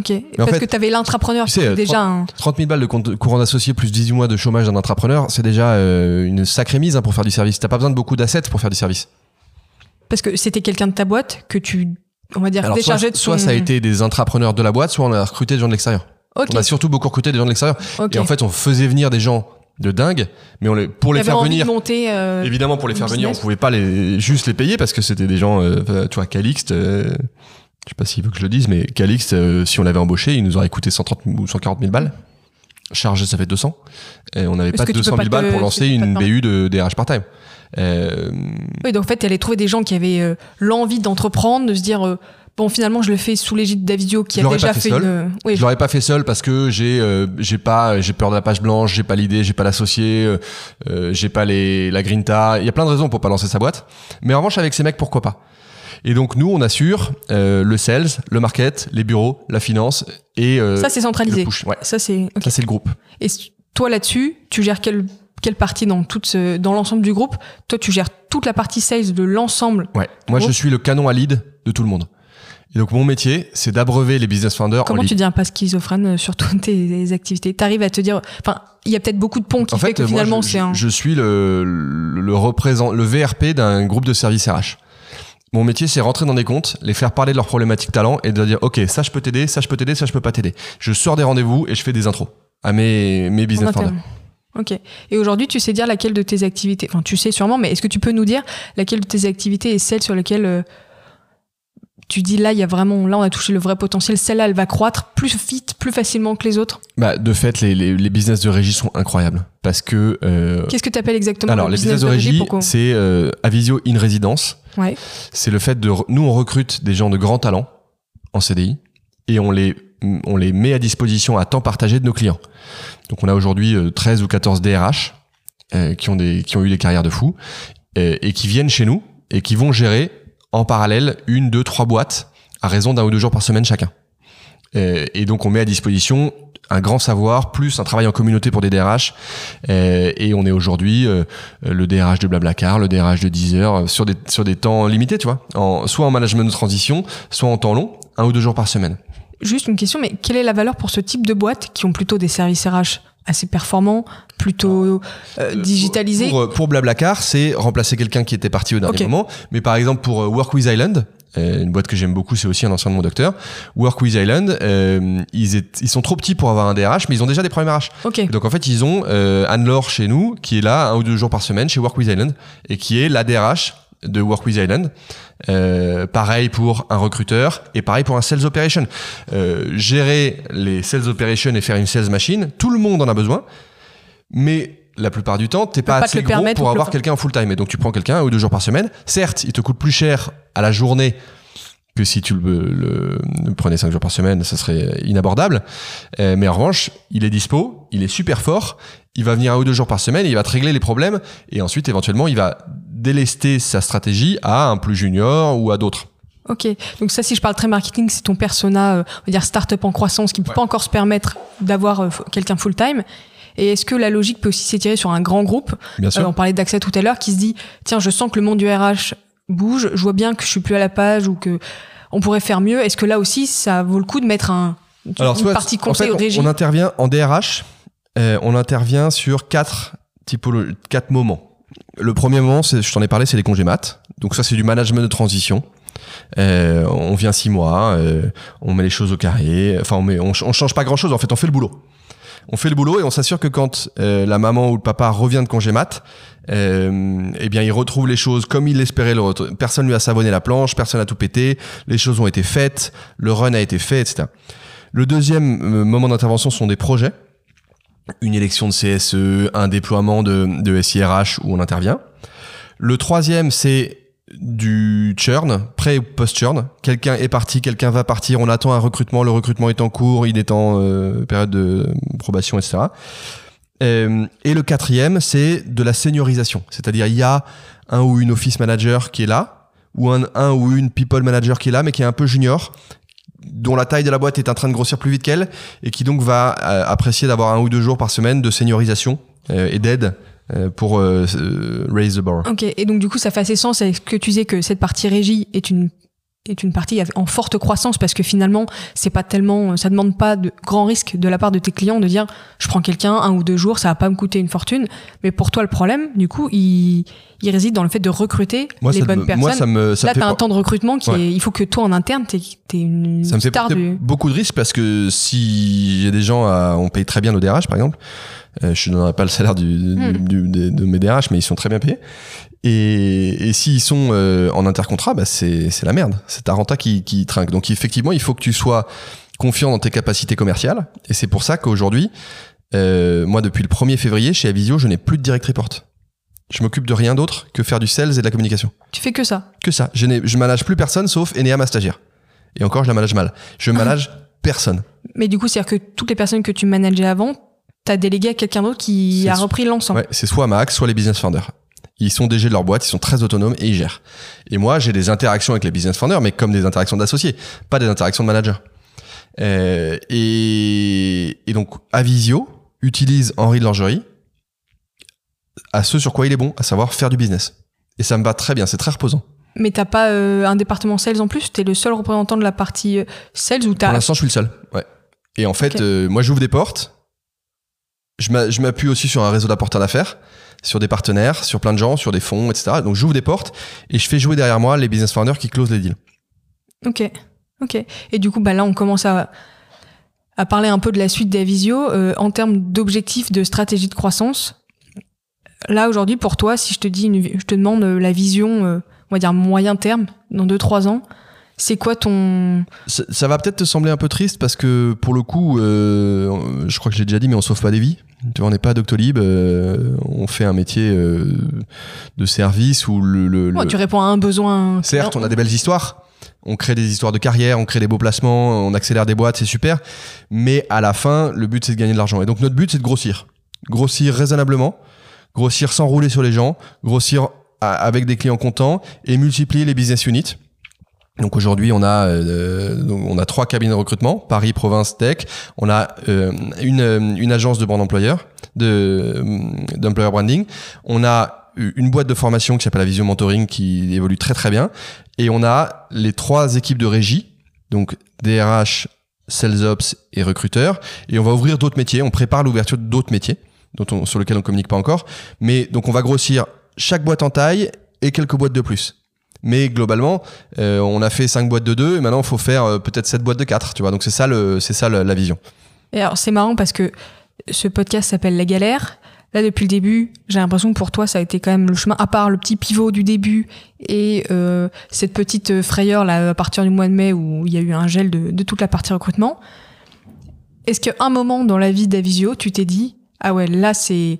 Speaker 2: Ok. Parce que tu avais l'entrepreneur tu sais, déjà.
Speaker 1: 30, 000 balles de compte courant d'associé plus 18 mois de chômage d'un entrepreneur, c'est déjà euh, une sacrée mise hein, pour faire du service. T'as pas besoin de beaucoup d'assets pour faire du service.
Speaker 2: Parce que c'était quelqu'un de ta boîte que tu, on va dire,
Speaker 1: Alors,
Speaker 2: déchargeais
Speaker 1: soit,
Speaker 2: de son...
Speaker 1: Soit ça a été des intrapreneurs de la boîte, soit on a recruté des gens de l'extérieur. On a surtout beaucoup recruté des gens de l'extérieur. Et en fait, on faisait venir des gens de dingue, mais on les, pour les faire venir,
Speaker 2: monter, euh,
Speaker 1: évidemment pour les faire venir, on pouvait pas les juste les payer parce que c'était des gens, euh, tu vois, Calixte, je sais pas s'il veut que je le dise, mais Calix, euh, si on l'avait embauché, il nous aurait coûté 130 ou 140 000 balles. Chargé, ça fait 200. Et on n'avait pas 200 000 balles pour lancer une BU de DRH part-time.
Speaker 2: Euh... Oui, donc en fait, tu allais trouver des gens qui avaient euh, l'envie d'entreprendre, de se dire, euh, bon, finalement, je le fais sous l'égide d'Avidio qui a déjà fait, une...
Speaker 1: Oui, je l'aurais pas fait seul parce que j'ai j'ai pas j'ai peur de la page blanche, j'ai pas l'idée, j'ai pas l'associé, j'ai pas les la grinta. Il y a plein de raisons pour pas lancer sa boîte. Mais en revanche, avec ces mecs, pourquoi pas? Et donc nous, on assure euh, le sales, le market, les bureaux, la finance et euh,
Speaker 2: ça c'est centralisé.
Speaker 1: Ouais.
Speaker 2: Ça c'est
Speaker 1: ça c'est le groupe.
Speaker 2: Et toi là-dessus, tu gères quelle quelle partie dans toute dans l'ensemble du groupe? Toi, tu gères toute la partie sales de l'ensemble.
Speaker 1: Ouais. Moi, je suis le canon à lead de tout le monde. Et donc mon métier, c'est d'abreuver les business founders.
Speaker 2: Comment tu deviens pas schizophrène euh, sur toutes tes activités? T'arrives à te dire, enfin, il y a peut-être beaucoup de ponts qui en fait, que finalement c'est un.
Speaker 1: Je suis le le, représent, le VRP d'un groupe de services RH. Mon métier, c'est rentrer dans des comptes, les faire parler de leurs problématiques talents et de dire, OK, ça, je peux t'aider, ça, je peux t'aider, ça, je peux pas t'aider. Je sors des rendez-vous et je fais des intros à mes, mes business partners.
Speaker 2: Ok. Et aujourd'hui, tu sais dire laquelle de tes activités, enfin, tu sais sûrement, mais est-ce que tu peux nous dire laquelle de tes activités est celle sur laquelle euh, tu dis là, il y a vraiment, là, on a touché le vrai potentiel. Celle-là, elle va croître plus vite, plus facilement que les autres?
Speaker 1: Bah, de fait, les, les, les business de régie sont incroyables parce que.
Speaker 2: Euh... Qu'est-ce que tu appelles exactement
Speaker 1: Alors, les business, de régie, c'est euh, Avisio in résidence. C'est le fait de, nous, on recrute des gens de grands talents en CDI et on les, on les met à disposition à temps partagé de nos clients. Donc, on a aujourd'hui 13 euh, ou 14 DRH euh, qui ont des, qui ont eu des carrières de fous euh, et qui viennent chez nous et qui vont gérer en parallèle une, deux, trois boîtes à raison d'un ou deux jours par semaine chacun. Et, donc on met à disposition un grand savoir plus un travail en communauté pour des DRH et, on est aujourd'hui euh, le DRH de Blablacar, le DRH de Deezer euh, sur des sur des temps limités, tu vois, en, soit en management de transition, soit en temps long, un ou deux jours par semaine.
Speaker 2: Juste une question, mais quelle est la valeur pour ce type de boîtes qui ont plutôt des services RH assez performants, plutôt euh, digitalisés?
Speaker 1: pour, pour, Blablacar, c'est remplacer quelqu'un qui était parti au dernier moment. Mais par exemple pour Work with Island, une boîte que j'aime beaucoup, c'est aussi un ancien de mon docteur. Work with Island, euh, ils, ils, sont trop petits pour avoir un DRH, mais ils ont déjà des problèmes RH.
Speaker 2: Okay.
Speaker 1: Donc en fait, ils ont euh, Anne-Laure chez nous, qui est là un ou deux jours par semaine chez Work with Island, et qui est la DRH de Work with Island. Euh, pareil pour un recruteur et pareil pour un sales operation. Euh, gérer les sales operations et faire une sales machine, tout le monde en a besoin, mais la plupart du temps, t'es pas, assez gros pour avoir quelqu'un en full time. Et donc tu prends quelqu'un un ou deux jours par semaine. Certes, il te coûte plus cher à la journée que si tu le, prenais cinq jours par semaine, ça serait inabordable. Euh, mais en revanche, il est dispo, il est super fort, il va venir un ou deux jours par semaine, il va te régler les problèmes, et ensuite, éventuellement, il va délester sa stratégie à un plus junior ou à d'autres.
Speaker 2: Ok, donc ça, si je parle très marketing, c'est ton persona, euh, on va dire start-up en croissance, qui ne peut pas encore se permettre d'avoir euh, quelqu'un full-time. Et est-ce que la logique peut aussi s'étirer sur un grand groupe
Speaker 1: Bien sûr.
Speaker 2: on parlait d'accès tout à l'heure, qui se dit, tiens, je sens que le monde du RH bouge, je vois bien que je suis plus à la page ou que on pourrait faire mieux. Est-ce que là aussi, ça vaut le coup de mettre un,
Speaker 1: Alors, une partie conseil en fait, on, intervient en DRH, euh, on intervient sur quatre typologies, quatre moments. Le premier moment, je t'en ai parlé, c'est les congés maths. Donc ça, c'est du management de transition. Euh, on vient six mois, euh, on met les choses au carré. Enfin, on, met, on, on change pas grand chose. En fait, on fait le boulot. On fait le boulot et on s'assure que quand euh, la maman ou le papa revient de congé mat, euh, eh bien, il retrouve les choses comme il l'espérait. Le. Personne lui a savonné la planche, personne n'a tout pété, les choses ont été faites, le run a été fait, etc. Le deuxième euh, moment d'intervention sont des projets. Une élection de CSE, un déploiement de, de SIRH où on intervient. Le troisième, c'est du churn, pré ou post-churn. Quelqu'un est parti, quelqu'un va partir, on attend un recrutement, le recrutement est en cours, il est en euh, période de probation, etc. Euh, et le quatrième, c'est de la seniorisation. C'est-à-dire, il y a un ou une office manager qui est là, ou un, un ou une people manager qui est là, mais qui est un peu junior, dont la taille de la boîte est en train de grossir plus vite qu'elle, et qui donc va euh, apprécier d'avoir un ou deux jours par semaine de seniorisation et d'aide pour raise the bar.
Speaker 2: Ok, et donc du coup, ça fait assez sens avec ce que tu disais que cette partie régie est une est une partie en forte croissance parce que finalement c'est pas tellement ça demande pas de grands risques de la part de tes clients de dire je prends quelqu'un un ou deux jours ça va pas me coûter une fortune mais pour toi le problème du coup il, il réside dans le fait de recruter
Speaker 1: Moi,
Speaker 2: les bonnes
Speaker 1: me-
Speaker 2: personnes
Speaker 1: moi, ça me, ça
Speaker 2: là t'as un temps de recrutement qui
Speaker 1: Ouais.
Speaker 2: est il faut que toi en interne t'es es une
Speaker 1: ça me fait
Speaker 2: star
Speaker 1: porter
Speaker 2: du
Speaker 1: beaucoup de risques parce que si j'ai des gens à, on paye très bien nos DRH par exemple, euh, je ne donnerai pas le salaire du, du-
Speaker 2: Hmm.
Speaker 1: du- de, mes DRH mais ils sont très bien payés. Et, et s'ils sont euh, en intercontrat, bah c'est la merde. C'est ta renta qui, qui trinque. Donc effectivement, il faut que tu sois confiant dans tes capacités commerciales. Et c'est pour ça qu'aujourd'hui, euh, moi depuis le 1er février chez Avisio, je n'ai plus de direct report. Je m'occupe de rien d'autre que faire du sales et de la communication.
Speaker 2: tu fais que ça
Speaker 1: Que ça. Je, je manage plus personne sauf Enea, ma stagiaire. Et encore, je la manage mal. Je manage personne.
Speaker 2: mais du coup c'est à dire que toutes les personnes que tu manageais avant t'as délégué à quelqu'un d'autre qui a repris l'ensemble
Speaker 1: Ouais, c'est soit Max, soit les business founders. Ils sont DG de leur boîte, ils sont très autonomes et ils gèrent. Et moi, j'ai des interactions avec les business founders, mais comme des interactions d'associés, pas des interactions de managers. Euh, et, et donc, Avisio utilise Henri de Langerie à ce sur quoi il est bon, à savoir faire du business. Et ça me va très bien, c'est très reposant.
Speaker 2: mais t'as pas euh, un département sales en plus? T'es le seul représentant de la partie euh, sales ou
Speaker 1: Pour
Speaker 2: t'as
Speaker 1: l'instant, je suis le seul. Ouais. Et en fait,
Speaker 2: Ok.
Speaker 1: euh, moi, j'ouvre des portes. Je m'a- je m'appuie aussi sur un réseau d'apporteurs d'affaires, sur des partenaires, sur plein de gens, sur des fonds, etc. Donc, j'ouvre des portes et je fais jouer derrière moi les business founders qui closent les deals.
Speaker 2: Ok, ok. Et du coup, bah là, on commence à, à parler un peu de la suite d'Avisio euh, en termes d'objectifs de stratégie de croissance. Là, aujourd'hui, pour toi, si je te dis, une- je te demande euh, la vision, euh, on va dire moyen terme, dans 2-3 ans, c'est quoi ton...
Speaker 1: Ça, ça va peut-être te sembler un peu triste parce que pour le coup, euh, je crois que je l'ai déjà dit, mais on sauve pas des vies. Tu vois, on n'est pas Doctolib, euh, on fait un métier euh, de service où le, le-
Speaker 2: tu réponds à un besoin.
Speaker 1: Certes, on a des belles histoires. On crée des histoires de carrière, on crée des beaux placements, on accélère des boîtes, c'est super. Mais à la fin, le but, c'est de gagner de l'argent. Et donc, notre but, c'est de grossir. Grossir raisonnablement, grossir sans rouler sur les gens, grossir avec des clients contents et multiplier les business units. Donc aujourd'hui, on a euh, donc on a trois cabinets de recrutement, Paris, province, tech. On a euh, une, euh, une agence de brand employeur, de euh, d'employer branding. On a une boîte de formation qui s'appelle la Vision Mentoring qui évolue très très bien. Et on a les trois équipes de régie, donc DRH, Sales Ops et recruteurs. Et on va ouvrir d'autres métiers. On prépare l'ouverture d'autres métiers dont on, sur lesquels on communique pas encore. Mais donc on va grossir chaque boîte en taille et quelques boîtes de plus. Mais globalement, euh, on a fait cinq boîtes de deux et maintenant il faut faire euh, peut-être sept boîtes de quatre. Tu vois, donc c'est ça le, c'est ça la vision.
Speaker 2: Et alors, c'est marrant parce que ce podcast s'appelle La Galère. Là, depuis le début, j'ai l'impression que pour toi, ça a été quand même le chemin, à part le petit pivot du début et euh, cette petite frayeur là, à partir du mois de mai où il y a eu un gel de, de toute la partie recrutement. Est-ce qu'à un moment dans la vie d'Avisio, tu t'es dit, ah ouais, là, c'est.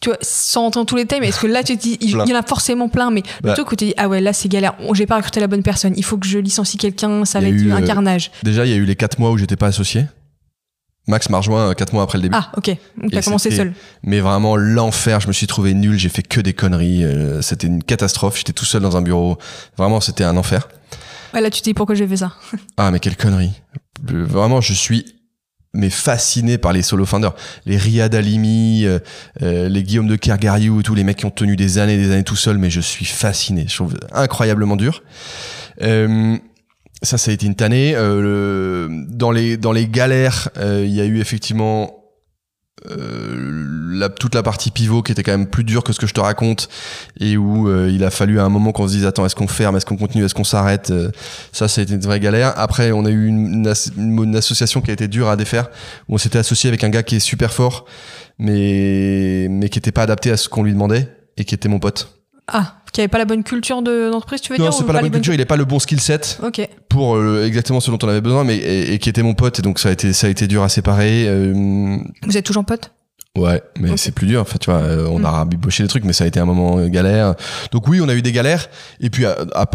Speaker 2: Tu vois, sans entendre tous les thèmes, est-ce que là, tu te dis, il y en a forcément plein, mais
Speaker 1: Bah.
Speaker 2: plutôt que tu te dis, ah ouais, là, c'est galère, j'ai pas recruté la bonne personne, il faut que je licencie quelqu'un, ça va être
Speaker 1: eu,
Speaker 2: un
Speaker 1: euh,
Speaker 2: carnage.
Speaker 1: Déjà, il y a eu les quatre mois où j'étais pas associé. Max m'a rejoint euh, quatre mois après le début.
Speaker 2: Ah, ok, donc t'as commencé seul.
Speaker 1: Mais vraiment l'enfer, je me suis trouvé nul, j'ai fait que des conneries, euh, c'était une catastrophe, j'étais tout seul dans un bureau. Vraiment, c'était un enfer.
Speaker 2: Ouais, là, tu te dis pourquoi j'ai fait ça?
Speaker 1: Ah mais quelle connerie. Euh, Vraiment, je suis mais fasciné par les solo founders, les Riyad Alimi, euh, euh, les Guillaume de Kergariou, tous les mecs qui ont tenu des années et des années tout seuls, mais je suis fasciné. Je trouve incroyablement dur. Euh, ça, ça a été une tannée. Euh, dans les dans les galères, euh, il y a eu effectivement euh, la, toute la partie pivot qui était quand même plus dure que ce que je te raconte et où euh, il a fallu à un moment qu'on se dise attends est-ce qu'on ferme est-ce qu'on continue est-ce qu'on s'arrête euh, ça c'était une vraie galère. Après on a eu une, une, une, association qui a été dure à défaire où on s'était associé avec un gars qui est super fort mais mais qui était pas adapté à ce qu'on lui demandait et qui était mon pote.
Speaker 2: Ah, qui avait pas la bonne culture de d'entreprise, tu veux
Speaker 1: non,
Speaker 2: dire
Speaker 1: Non, c'est pas, la bonne culture, il est pas le bon skill set pour euh, exactement ce dont on avait besoin, mais et, qui était mon pote, et donc ça a été ça a été dur à séparer. Euh,
Speaker 2: Vous êtes toujours pote?
Speaker 1: Ouais, mais c'est plus dur. Enfin, tu vois, euh, on a mm. rabiboché des trucs, mais ça a été un moment euh, galère. Donc oui, on a eu des galères. Et puis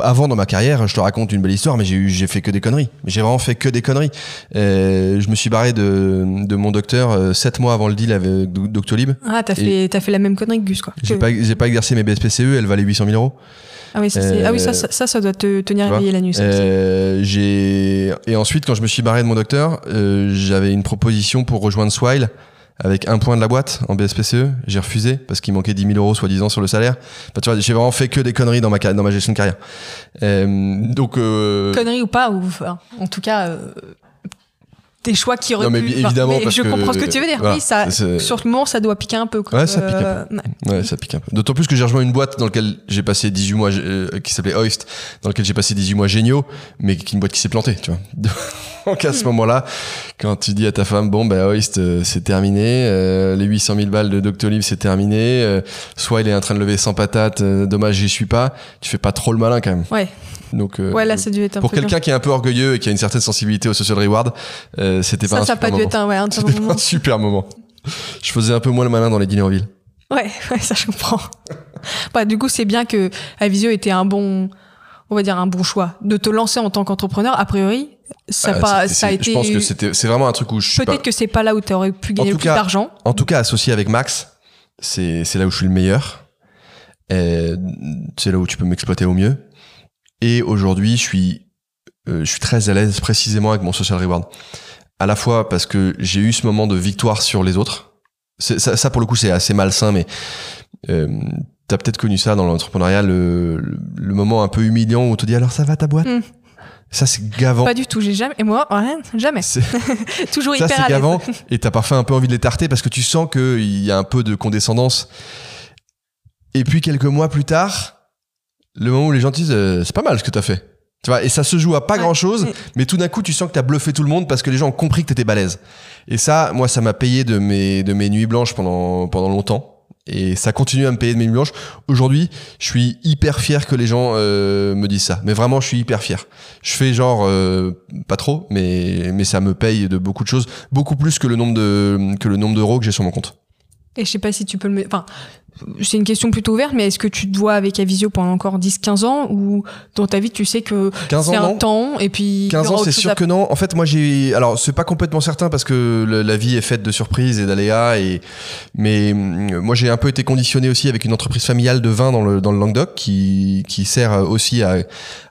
Speaker 1: avant dans ma carrière, je te raconte une belle histoire, mais j'ai eu, j'ai fait que des conneries. J'ai vraiment fait que des conneries. Euh, je me suis barré de, de mon docteur sept mois avant le deal avec Doctolib.
Speaker 2: Ah, t'as fait, t'as fait la même connerie que Gus, quoi.
Speaker 1: J'ai pas, j'ai pas exercé mes BSPCE, elle valait 800 000 euros.
Speaker 2: Ah oui, ça, ah oui ça, ça, ça, doit te tenir éveillé la nuit. Ça,
Speaker 1: j'ai et ensuite, quand je me suis barré de mon docteur, j'avais une proposition pour rejoindre Swile avec un point de la boîte en BSPCE. J'ai refusé parce qu'il manquait 10 000 euros soi-disant sur le salaire. Enfin, tu vois, j'ai vraiment fait que des conneries dans ma, dans ma gestion de carrière. Euh, donc, euh...
Speaker 2: Conneries ou pas, ou en tout cas, euh, des choix qui auraient
Speaker 1: non, mais
Speaker 2: pu...
Speaker 1: évidemment,
Speaker 2: mais je comprends ce que tu veux dire. oui, ça, sur le moment, ça doit piquer un peu. Quoi.
Speaker 1: Ouais, ça pique un peu. Euh, ouais. ça pique un peu. D'autant plus que j'ai rejoint une boîte dans laquelle j'ai passé 18 mois, euh, qui s'appelait Hoist, dans laquelle j'ai passé 18 mois géniaux, mais qui est une boîte qui s'est plantée, tu vois. Donc à ce hmm. moment-là, quand tu dis à ta femme, bon, ben Hoist, euh, c'est terminé, euh, les 800 000 balles de Doctolib, c'est terminé, soit il est en train de lever sans patate, dommage, j'y suis pas, tu fais pas trop le malin quand même.
Speaker 2: Ouais.
Speaker 1: Donc,
Speaker 2: euh, ouais, là, ça dû être un
Speaker 1: pour quelqu'un qui est un peu orgueilleux et qui a une certaine sensibilité au social reward, euh, c'était pas,
Speaker 2: ça,
Speaker 1: un,
Speaker 2: ça
Speaker 1: super
Speaker 2: pas dû être un, ouais, un,
Speaker 1: un super moment. Je faisais un peu moins le malin dans les dîners en ville.
Speaker 2: Ouais, ouais, ça je comprends. bah, du coup, c'est bien que Avisio était un bon, on va dire un bon choix de te lancer en tant qu'entrepreneur. A priori, ça, ah, pas, ça a été.
Speaker 1: Je pense que c'était, c'est vraiment un truc où je
Speaker 2: Peut-être que c'est pas là où tu aurais pu gagner le plus d'argent.
Speaker 1: En tout cas, associé avec Max, c'est là où je suis le meilleur. C'est là où tu peux m'exploiter au mieux. Et aujourd'hui, je suis, euh, je suis très à l'aise précisément avec mon social reward. À la fois parce que j'ai eu ce moment de victoire sur les autres. Ça, ça, pour le coup, c'est assez malsain, mais euh, t'as peut-être connu ça dans l'entrepreneuriat, le, le, moment un peu humiliant où on te dit alors ça va ta boîte hmm. Ça, c'est gavant.
Speaker 2: Pas du tout, j'ai jamais. Et moi, rien, jamais. Toujours
Speaker 1: ça,
Speaker 2: hyper
Speaker 1: c'est gavant. Et t'as parfois un peu envie de les tarter parce que tu sens qu'il y a un peu de condescendance. Et puis, quelques mois plus tard, le moment où les gens disent euh, c'est pas mal ce que t'as fait. Tu vois, et ça se joue à pas grand chose, mais tout d'un coup, tu sens que t'as bluffé tout le monde parce que les gens ont compris que t'étais balèze. Et ça, moi, ça m'a payé de mes, de mes nuits blanches pendant, pendant longtemps. Et ça continue à me payer de mes nuits blanches. Aujourd'hui, je suis hyper fier que les gens euh, me disent ça. Mais vraiment, je suis hyper fier. Je fais genre euh, pas trop, mais mais ça me paye de beaucoup de choses, beaucoup plus que le nombre de que le nombre d'euros que j'ai sur mon compte.
Speaker 2: Et je sais pas si tu peux le, enfin, c'est une question plutôt ouverte, mais est-ce que tu te vois avec Avisio pendant encore 10-15 ans ou dans ta vie tu sais que c'est un temps et puis
Speaker 1: 15 ans c'est sûr que non. En fait moi j'ai alors c'est pas complètement certain parce que la vie est faite de surprises et d'aléas et mais mm, moi j'ai un peu été conditionné aussi avec une entreprise familiale de vin dans le dans le Languedoc qui qui sert aussi à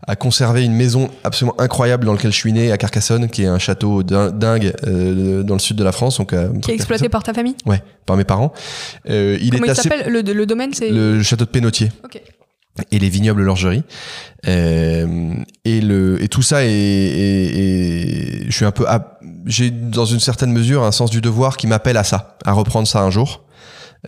Speaker 1: à conserver une maison absolument incroyable dans laquelle je suis né à Carcassonne qui est un château dingue euh, dans le sud de la France donc
Speaker 2: euh, qui est exploité par ta famille?
Speaker 1: Ouais, par mes parents.
Speaker 2: Euh, il Comment est il s'appelle le, domaine, c'est
Speaker 1: le château de Pénautier. Et les vignobles Lorgerie. Euh, et le et tout ça est, je suis un peu j'ai dans une certaine mesure un sens du devoir qui m'appelle à ça, à reprendre ça un jour.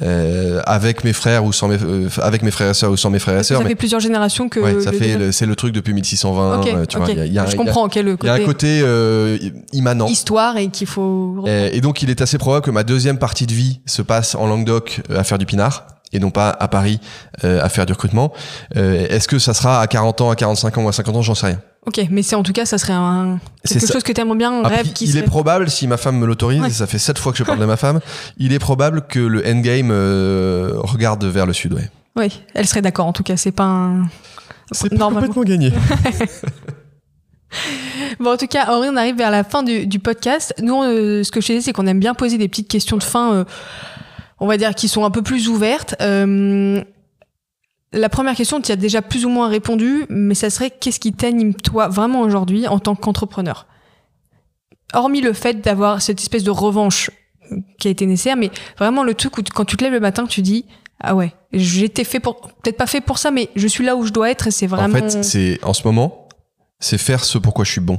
Speaker 1: Euh, avec mes frères ou sans mes euh, avec mes frères et sœurs ou sans mes frères et sœurs.
Speaker 2: Ça fait plusieurs générations que.
Speaker 1: Ouais, ça fait c'est le truc depuis 1620.
Speaker 2: Okay, tu vois, y a, y a, je comprends quel
Speaker 1: côté. Il y a un côté euh, immanent.
Speaker 2: Histoire et qu'il faut.
Speaker 1: Et, et, donc il est assez probable que ma deuxième partie de vie se passe en Languedoc à faire du pinard et non pas à Paris euh, à faire du recrutement. Euh, Est-ce que ça sera à 40 ans, à 45 ans ou à 50 ans J'en sais rien.
Speaker 2: Ok, mais c'est en tout cas, ça serait un, quelque chose que tu aimes bien, un rêve qui
Speaker 1: Il est probable, si ma femme me l'autorise, et ça fait sept fois que je parle de ma femme, il est probable que le endgame euh, regarde vers le sud, ouais.
Speaker 2: Oui, elle serait d'accord en tout cas, c'est pas un...
Speaker 1: C'est complètement gagné.
Speaker 2: bon, en tout cas, Henri, on arrive vers la fin du, du podcast. Nous, euh, ce que je te dis, c'est qu'on aime bien poser des petites questions de fin euh, on va dire, qui sont un peu plus ouvertes. Euh, la première question, tu as déjà plus ou moins répondu, mais ça serait qu'est-ce qui t'anime toi vraiment aujourd'hui en tant qu'entrepreneur? Hormis le fait d'avoir cette espèce de revanche qui a été nécessaire, mais vraiment le truc où quand tu te lèves le matin, tu dis ah ouais, j'étais fait pour peut-être pas fait pour ça, mais je suis là où je dois être et c'est vraiment.
Speaker 1: En fait, c'est en ce moment, c'est faire ce pourquoi je suis bon.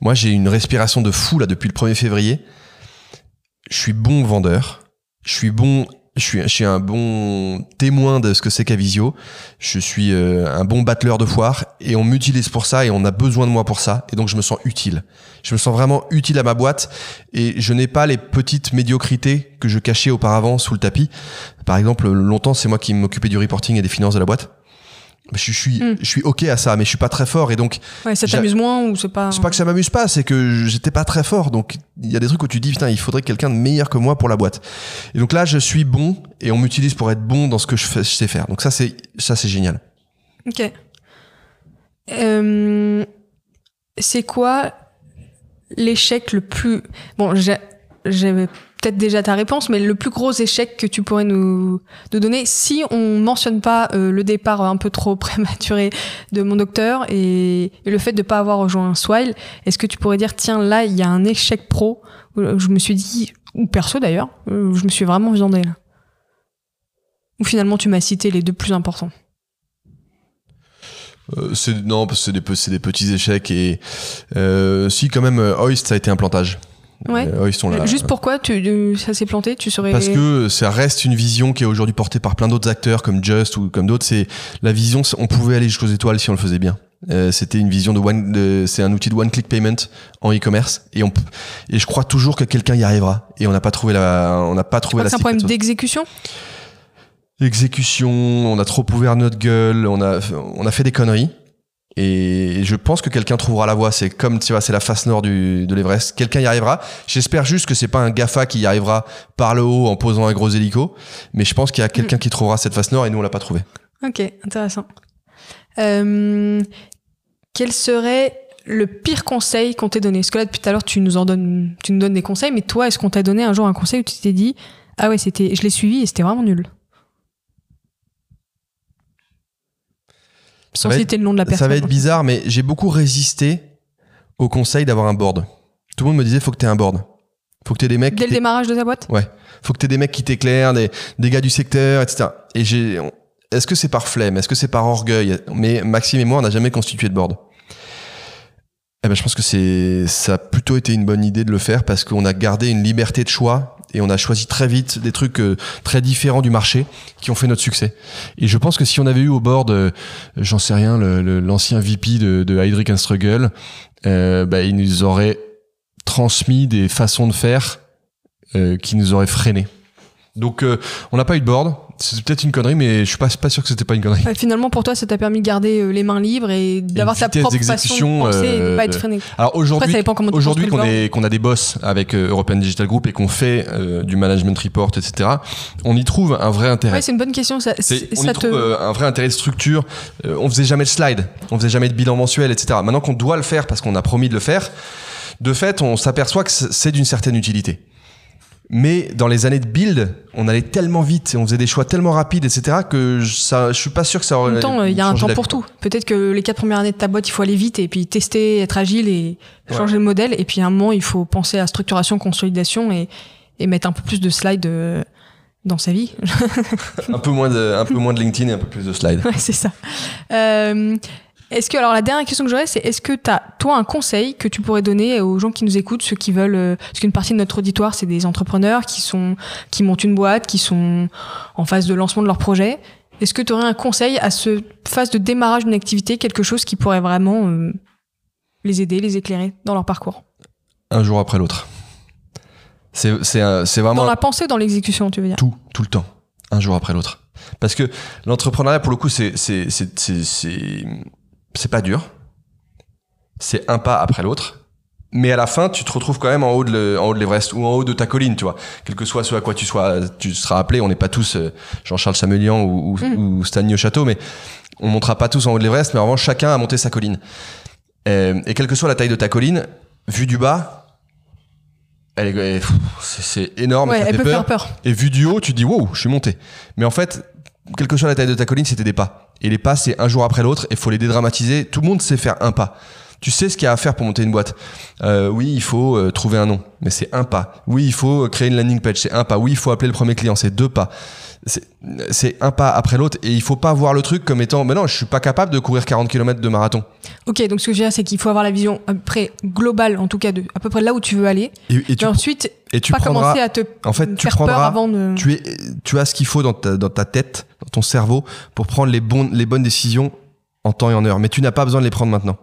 Speaker 1: Moi, j'ai une respiration de fou là depuis le 1er février. Je suis bon vendeur Je suis bon je suis, je suis un bon témoin de ce que c'est qu'Avisio. Je suis euh, un bon battleur de foire et on m'utilise pour ça et on a besoin de moi pour ça. Et donc je me sens utile. Je me sens vraiment utile à ma boîte et je n'ai pas les petites médiocrités que je cachais auparavant sous le tapis. Par exemple, longtemps, c'est moi qui m'occupais du reporting et des finances de la boîte. Je, suis,
Speaker 2: Mm.
Speaker 1: je suis ok à ça, mais je suis pas très fort et donc
Speaker 2: Ouais, ça t'amuse moins ou c'est pas.
Speaker 1: c'est pas que ça m'amuse pas, c'est que j'étais pas très fort. Donc il y a des trucs où tu dis putain, il faudrait quelqu'un de meilleur que moi pour la boîte. Et donc là, je suis bon et on m'utilise pour être bon dans ce que je, fais, je sais faire. Donc ça c'est ça c'est génial.
Speaker 2: Ok. Euh, c'est quoi l'échec le plus. Bon, j'ai peut-être déjà ta réponse, mais le plus gros échec que tu pourrais nous, donner, si on mentionne pas euh, le départ un peu trop prématuré de mon docteur et, le fait de pas avoir rejoint Swile, est-ce que tu pourrais dire, tiens, là, il y a un échec pro? Où je me suis dit, ou perso d'ailleurs, je me suis vraiment viandée là. Ou finalement, tu m'as cité les deux plus importants.
Speaker 1: Euh, non, parce que c'est des, petits échecs et euh, si quand même euh, Hoist ça a été un plantage.
Speaker 2: Ouais.
Speaker 1: Euh, Hoist, on l'a-
Speaker 2: Juste pourquoi tu, euh, ça s'est planté Tu serais.
Speaker 1: Parce que ça reste une vision qui est aujourd'hui portée par plein d'autres acteurs comme Just ou comme d'autres. C'est la vision, on pouvait aller jusqu'aux étoiles si on le faisait bien. Euh, C'était une vision de one, de- c'est un outil de one click payment en e-commerce et on et je crois toujours que quelqu'un y arrivera et on n'a pas trouvé la, on n'a pas trouvé la
Speaker 2: c'est un problème d'exécution?
Speaker 1: Exécution. On a trop ouvert notre gueule. On a, on a fait des conneries. Et je pense que quelqu'un trouvera la voie. C'est comme, tu vois, c'est la face nord de l'Everest. Quelqu'un y arrivera. J'espère juste que c'est pas un GAFA qui y arrivera par le haut en posant un gros hélico. Mais je pense qu'il y a quelqu'un qui trouvera cette face nord et nous, on l'a pas trouvé.
Speaker 2: Ok, intéressant. Euh, quel serait le pire conseil qu'on t'ait donné? Parce que là, depuis tout à l'heure, tu nous en donnes, tu nous donnes des conseils, mais toi, est-ce qu'on t'a donné un jour un conseil où tu t'es dit, ah ouais, c'était, je l'ai suivi et c'était vraiment nul Sans citer le nom de la personne.
Speaker 1: Ça va être bizarre, mais j'ai beaucoup résisté au conseil d'avoir un board. Tout le monde me disait, faut que t'aies un board. Faut que t'aies des mecs
Speaker 2: Dès le démarrage de ta boîte
Speaker 1: Ouais. Faut que t'aies des mecs qui t'éclairent, des, des gars du secteur, etc. Et j'ai, est-ce que c'est par flemme? Est-ce que c'est par orgueil? Mais Maxime et moi, on n'a jamais constitué de board. Eh ben, je pense que c'est, ça a plutôt été une bonne idée de le faire parce qu'on a gardé une liberté de choix et on a choisi très vite des trucs euh, très différents du marché qui ont fait notre succès. Et je pense que si on avait eu au board, euh, j'en sais rien, l'ancien VP de, de and Struggle, euh, bah, il nous aurait transmis des façons de faire euh, qui nous auraient freinés. Donc, euh, on n'a pas eu de board. C'est peut-être une connerie, mais je suis pas, pas sûr que c'était pas une connerie.
Speaker 2: Ouais, Finalement, pour toi, ça t'a permis de garder euh, les mains libres et d'avoir ta propre façon de penser et de
Speaker 1: euh,
Speaker 2: pas être freiné.
Speaker 1: Alors aujourd'hui, aujourd'hui qu'on est qu'on a des boss avec euh, European Digital Group et qu'on fait du management report, etc. On y trouve un vrai intérêt.
Speaker 2: Ouais, c'est une bonne question. Ça,
Speaker 1: C'est- on
Speaker 2: ça
Speaker 1: y
Speaker 2: te...
Speaker 1: trouve un vrai intérêt de structure. On faisait jamais de slide, on faisait jamais de bilan mensuel, etc. Maintenant qu'on doit le faire parce qu'on a promis de le faire, de fait, on s'aperçoit que c'est d'une certaine utilité. Mais dans les années de build, on allait tellement vite et on faisait des choix tellement rapides, etc. que je- ça, je suis pas sûr que ça
Speaker 2: En
Speaker 1: aurait.
Speaker 2: même temps, il y a un temps pour tout. Peut-être que les quatre premières années de ta boîte, il faut aller vite et puis tester, être agile et changer le modèle. Et puis à un moment, il faut penser à structuration, consolidation et, et mettre un peu plus de slides euh, dans sa vie.
Speaker 1: Un peu moins de, un peu moins de LinkedIn et un peu plus de slide.
Speaker 2: Ouais, c'est ça. Euh, est-ce que alors la dernière question que j'aurais, c'est est-ce que tu as toi un conseil que tu pourrais donner aux gens qui nous écoutent, ceux qui veulent, euh, parce qu'une partie de notre auditoire, c'est des entrepreneurs qui sont qui montent une boîte, qui sont en phase de lancement de leur projet. Est-ce que tu aurais un conseil à ce phase de démarrage d'une activité, quelque chose qui pourrait vraiment euh, les aider, les éclairer dans leur parcours,
Speaker 1: Un jour après l'autre. C'est, c'est, un- c'est vraiment
Speaker 2: dans la pensée, dans l'exécution, tu veux dire?
Speaker 1: Tout, tout le temps, un jour après l'autre. Parce que l'entrepreneuriat, pour le coup, c'est, c'est, pas dur. C'est un pas après l'autre. Mais à la fin, tu te retrouves quand même en haut de, le- en haut de l'Everest ou en haut de ta colline, tu vois. Quel que soit ce à quoi tu sois, tu seras appelé. On n'est pas tous euh, Jean-Charles Chamelian ou, ou,
Speaker 2: Mm.
Speaker 1: ou Stanley Château, mais on montera pas tous en haut de l'Everest. Mais en revanche, chacun a monté sa colline. Euh, et quelle que soit la taille de ta colline, vue du bas, elle est, c'est, c'est énorme.
Speaker 2: Ouais,
Speaker 1: ça
Speaker 2: elle
Speaker 1: fait
Speaker 2: peut
Speaker 1: peur.
Speaker 2: faire peur.
Speaker 1: Et vu du haut, tu te dis wow, je suis monté. Mais en fait, quelle que soit la taille de ta colline, c'était des pas. Et les pas, c'est un jour après l'autre, et faut les dédramatiser. Tout le monde sait faire un pas. Tu sais ce qu'il y a à faire pour monter une boîte. Euh, oui, il faut euh, trouver un nom, mais c'est un pas. Oui, il faut créer une landing page, c'est un pas. Oui, il faut appeler le premier client, c'est deux pas. C'est- un pas après l'autre et il faut pas voir le truc comme étant, mais non, je suis pas capable de courir 40 km de marathon.
Speaker 2: Ok, donc ce que je veux dire, c'est qu'il faut avoir la vision à peu près globale, en tout cas, de à peu près là où tu veux aller.
Speaker 1: Et, et tu,
Speaker 2: ensuite,
Speaker 1: et tu
Speaker 2: pas
Speaker 1: prendras,
Speaker 2: commencer à te
Speaker 1: en fait, tu
Speaker 2: faire peur
Speaker 1: prendras,
Speaker 2: avant de.
Speaker 1: tu es, tu as ce qu'il faut dans ta, dans ta tête, dans ton cerveau, pour prendre les, bons, les bonnes décisions en temps et en heure. Mais tu n'as pas besoin de les prendre maintenant.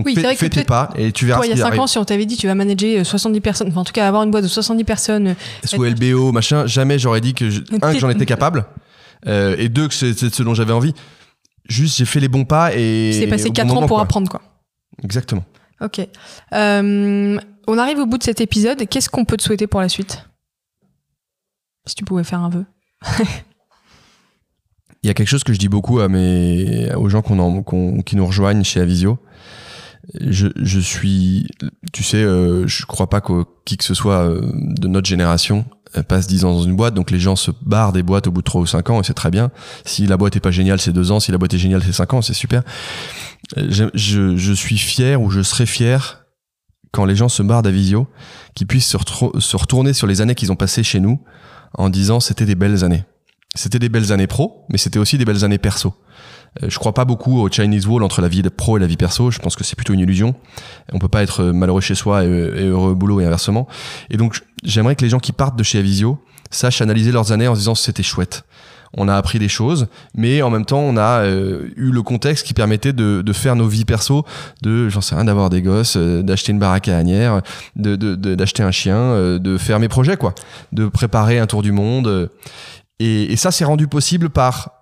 Speaker 1: Donc
Speaker 2: Oui,
Speaker 1: fais,
Speaker 2: vrai que
Speaker 1: fais tes pas et tu verras
Speaker 2: Toi, il y a
Speaker 1: qui
Speaker 2: 5
Speaker 1: arrive.
Speaker 2: ans, si on t'avait dit tu vas manager euh, 70 personnes, enfin en tout cas avoir une boîte de 70 personnes, euh,
Speaker 1: Sous LBO, machin, jamais j'aurais dit que, je- un, que j'en étais capable, euh, et deux, que c'est ce dont j'avais envie. Juste, j'ai fait les bons pas et.
Speaker 2: c'est passé
Speaker 1: au bon
Speaker 2: 4 ans
Speaker 1: moment,
Speaker 2: pour
Speaker 1: quoi.
Speaker 2: apprendre quoi.
Speaker 1: Exactement.
Speaker 2: Ok. Euh, on arrive au bout de cet épisode. Qu'est-ce qu'on peut te souhaiter pour la suite? Si tu pouvais faire un vœu.
Speaker 1: Il y a quelque chose que je dis beaucoup à mes, aux gens qu'on en- qu'on- qui nous rejoignent chez Avisio. Je, je suis, tu sais, euh, je crois pas que qui que ce soit euh, de notre génération euh, passe 10 ans dans une boîte, donc les gens se barrent des boîtes au bout de 3 ou 5 ans, et c'est très bien. Si la boîte est pas géniale, c'est 2 ans. Si la boîte est géniale, c'est 5 ans, c'est super. Euh, Je, je, suis fier ou je serai fier quand les gens se barrent d'Avisio, qu'ils puissent se, se retourner sur les années qu'ils ont passées chez nous en disant c'était des belles années. C'était des belles années pro, mais c'était aussi des belles années perso. Euh, je crois pas beaucoup au Chinese Wall entre la vie pro et la vie perso. Je pense que c'est plutôt une illusion. On peut pas être malheureux chez soi et, et heureux au boulot et inversement. Et donc, j'aimerais que les gens qui partent de chez Avisio sachent analyser leurs années en se disant c'était chouette. On a appris des choses, mais en même temps, on a euh, eu le contexte qui permettait de, faire nos vies perso, de, j'en sais rien, d'avoir des gosses, euh, d'acheter une baraque à Agnières, de, d'acheter un chien, euh, de faire mes projets, quoi, de préparer un tour du monde. euh, et, et ça, c'est rendu possible par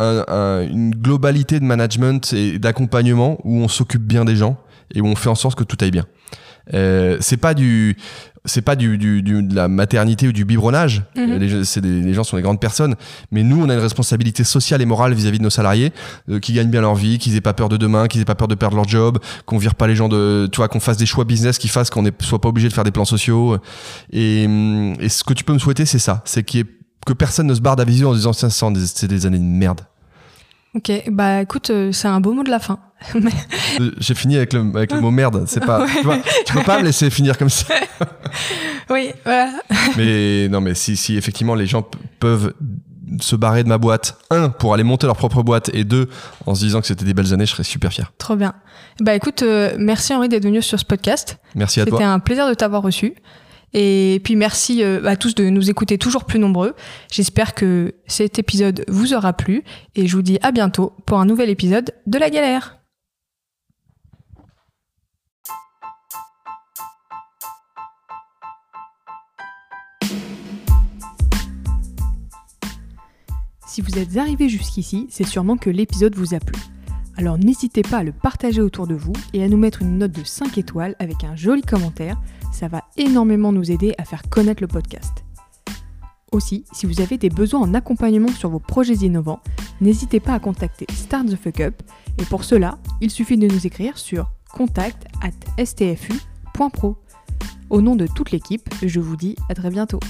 Speaker 1: un- un- une globalité de management et d'accompagnement où on s'occupe bien des gens et où on fait en sorte que tout aille bien. Euh, c'est pas du c'est pas du, du- du- de la maternité ou du biberonnage. Euh, Les, c'est des- les gens sont des grandes personnes, mais nous on a une responsabilité sociale et morale vis-à-vis de nos salariés, euh, qui gagnent bien leur vie, qu'ils aient pas peur de demain, qu'ils aient pas peur de perdre leur job, qu'on vire pas les gens de, tu vois, qu'on fasse des choix business qui fassent qu'on ne soit pas obligé de faire des plans sociaux. Et, et ce que tu peux me souhaiter, c'est ça, c'est qu'il y ait- que personne ne se barre d'Avisio en disant ça, c'est des années de merde.
Speaker 2: Ok, bah écoute, euh, c'est un beau mot de la fin.
Speaker 1: Euh, J'ai fini avec le, avec le mot merde. C'est pas, tu, vois, tu peux pas me laisser finir comme ça.
Speaker 2: oui, voilà.
Speaker 1: Mais non, mais si, si effectivement les gens peuvent se barrer de ma boîte, un, pour aller monter leur propre boîte, et deux, en se disant que c'était des belles années, je serais super fier.
Speaker 2: Trop bien. Bah écoute, euh, merci Henri d'être venu sur ce podcast.
Speaker 1: Merci à
Speaker 2: C'était
Speaker 1: toi.
Speaker 2: un plaisir de t'avoir reçu. Et puis merci euh, à tous de nous écouter toujours plus nombreux. J'espère que cet épisode vous aura plu et je vous dis à bientôt pour un nouvel épisode de La Galère.
Speaker 3: Si vous êtes arrivé jusqu'ici, c'est sûrement que l'épisode vous a plu. Alors n'hésitez pas à le partager autour de vous et à nous mettre une note de 5 étoiles avec un joli commentaire, ça va énormément nous aider à faire connaître le podcast. Aussi, si vous avez des besoins en accompagnement sur vos projets innovants, n'hésitez pas à contacter Start the Fuck Up et pour cela, il suffit de nous écrire sur contact at stfu.pro. Au nom de toute l'équipe, je vous dis à très bientôt.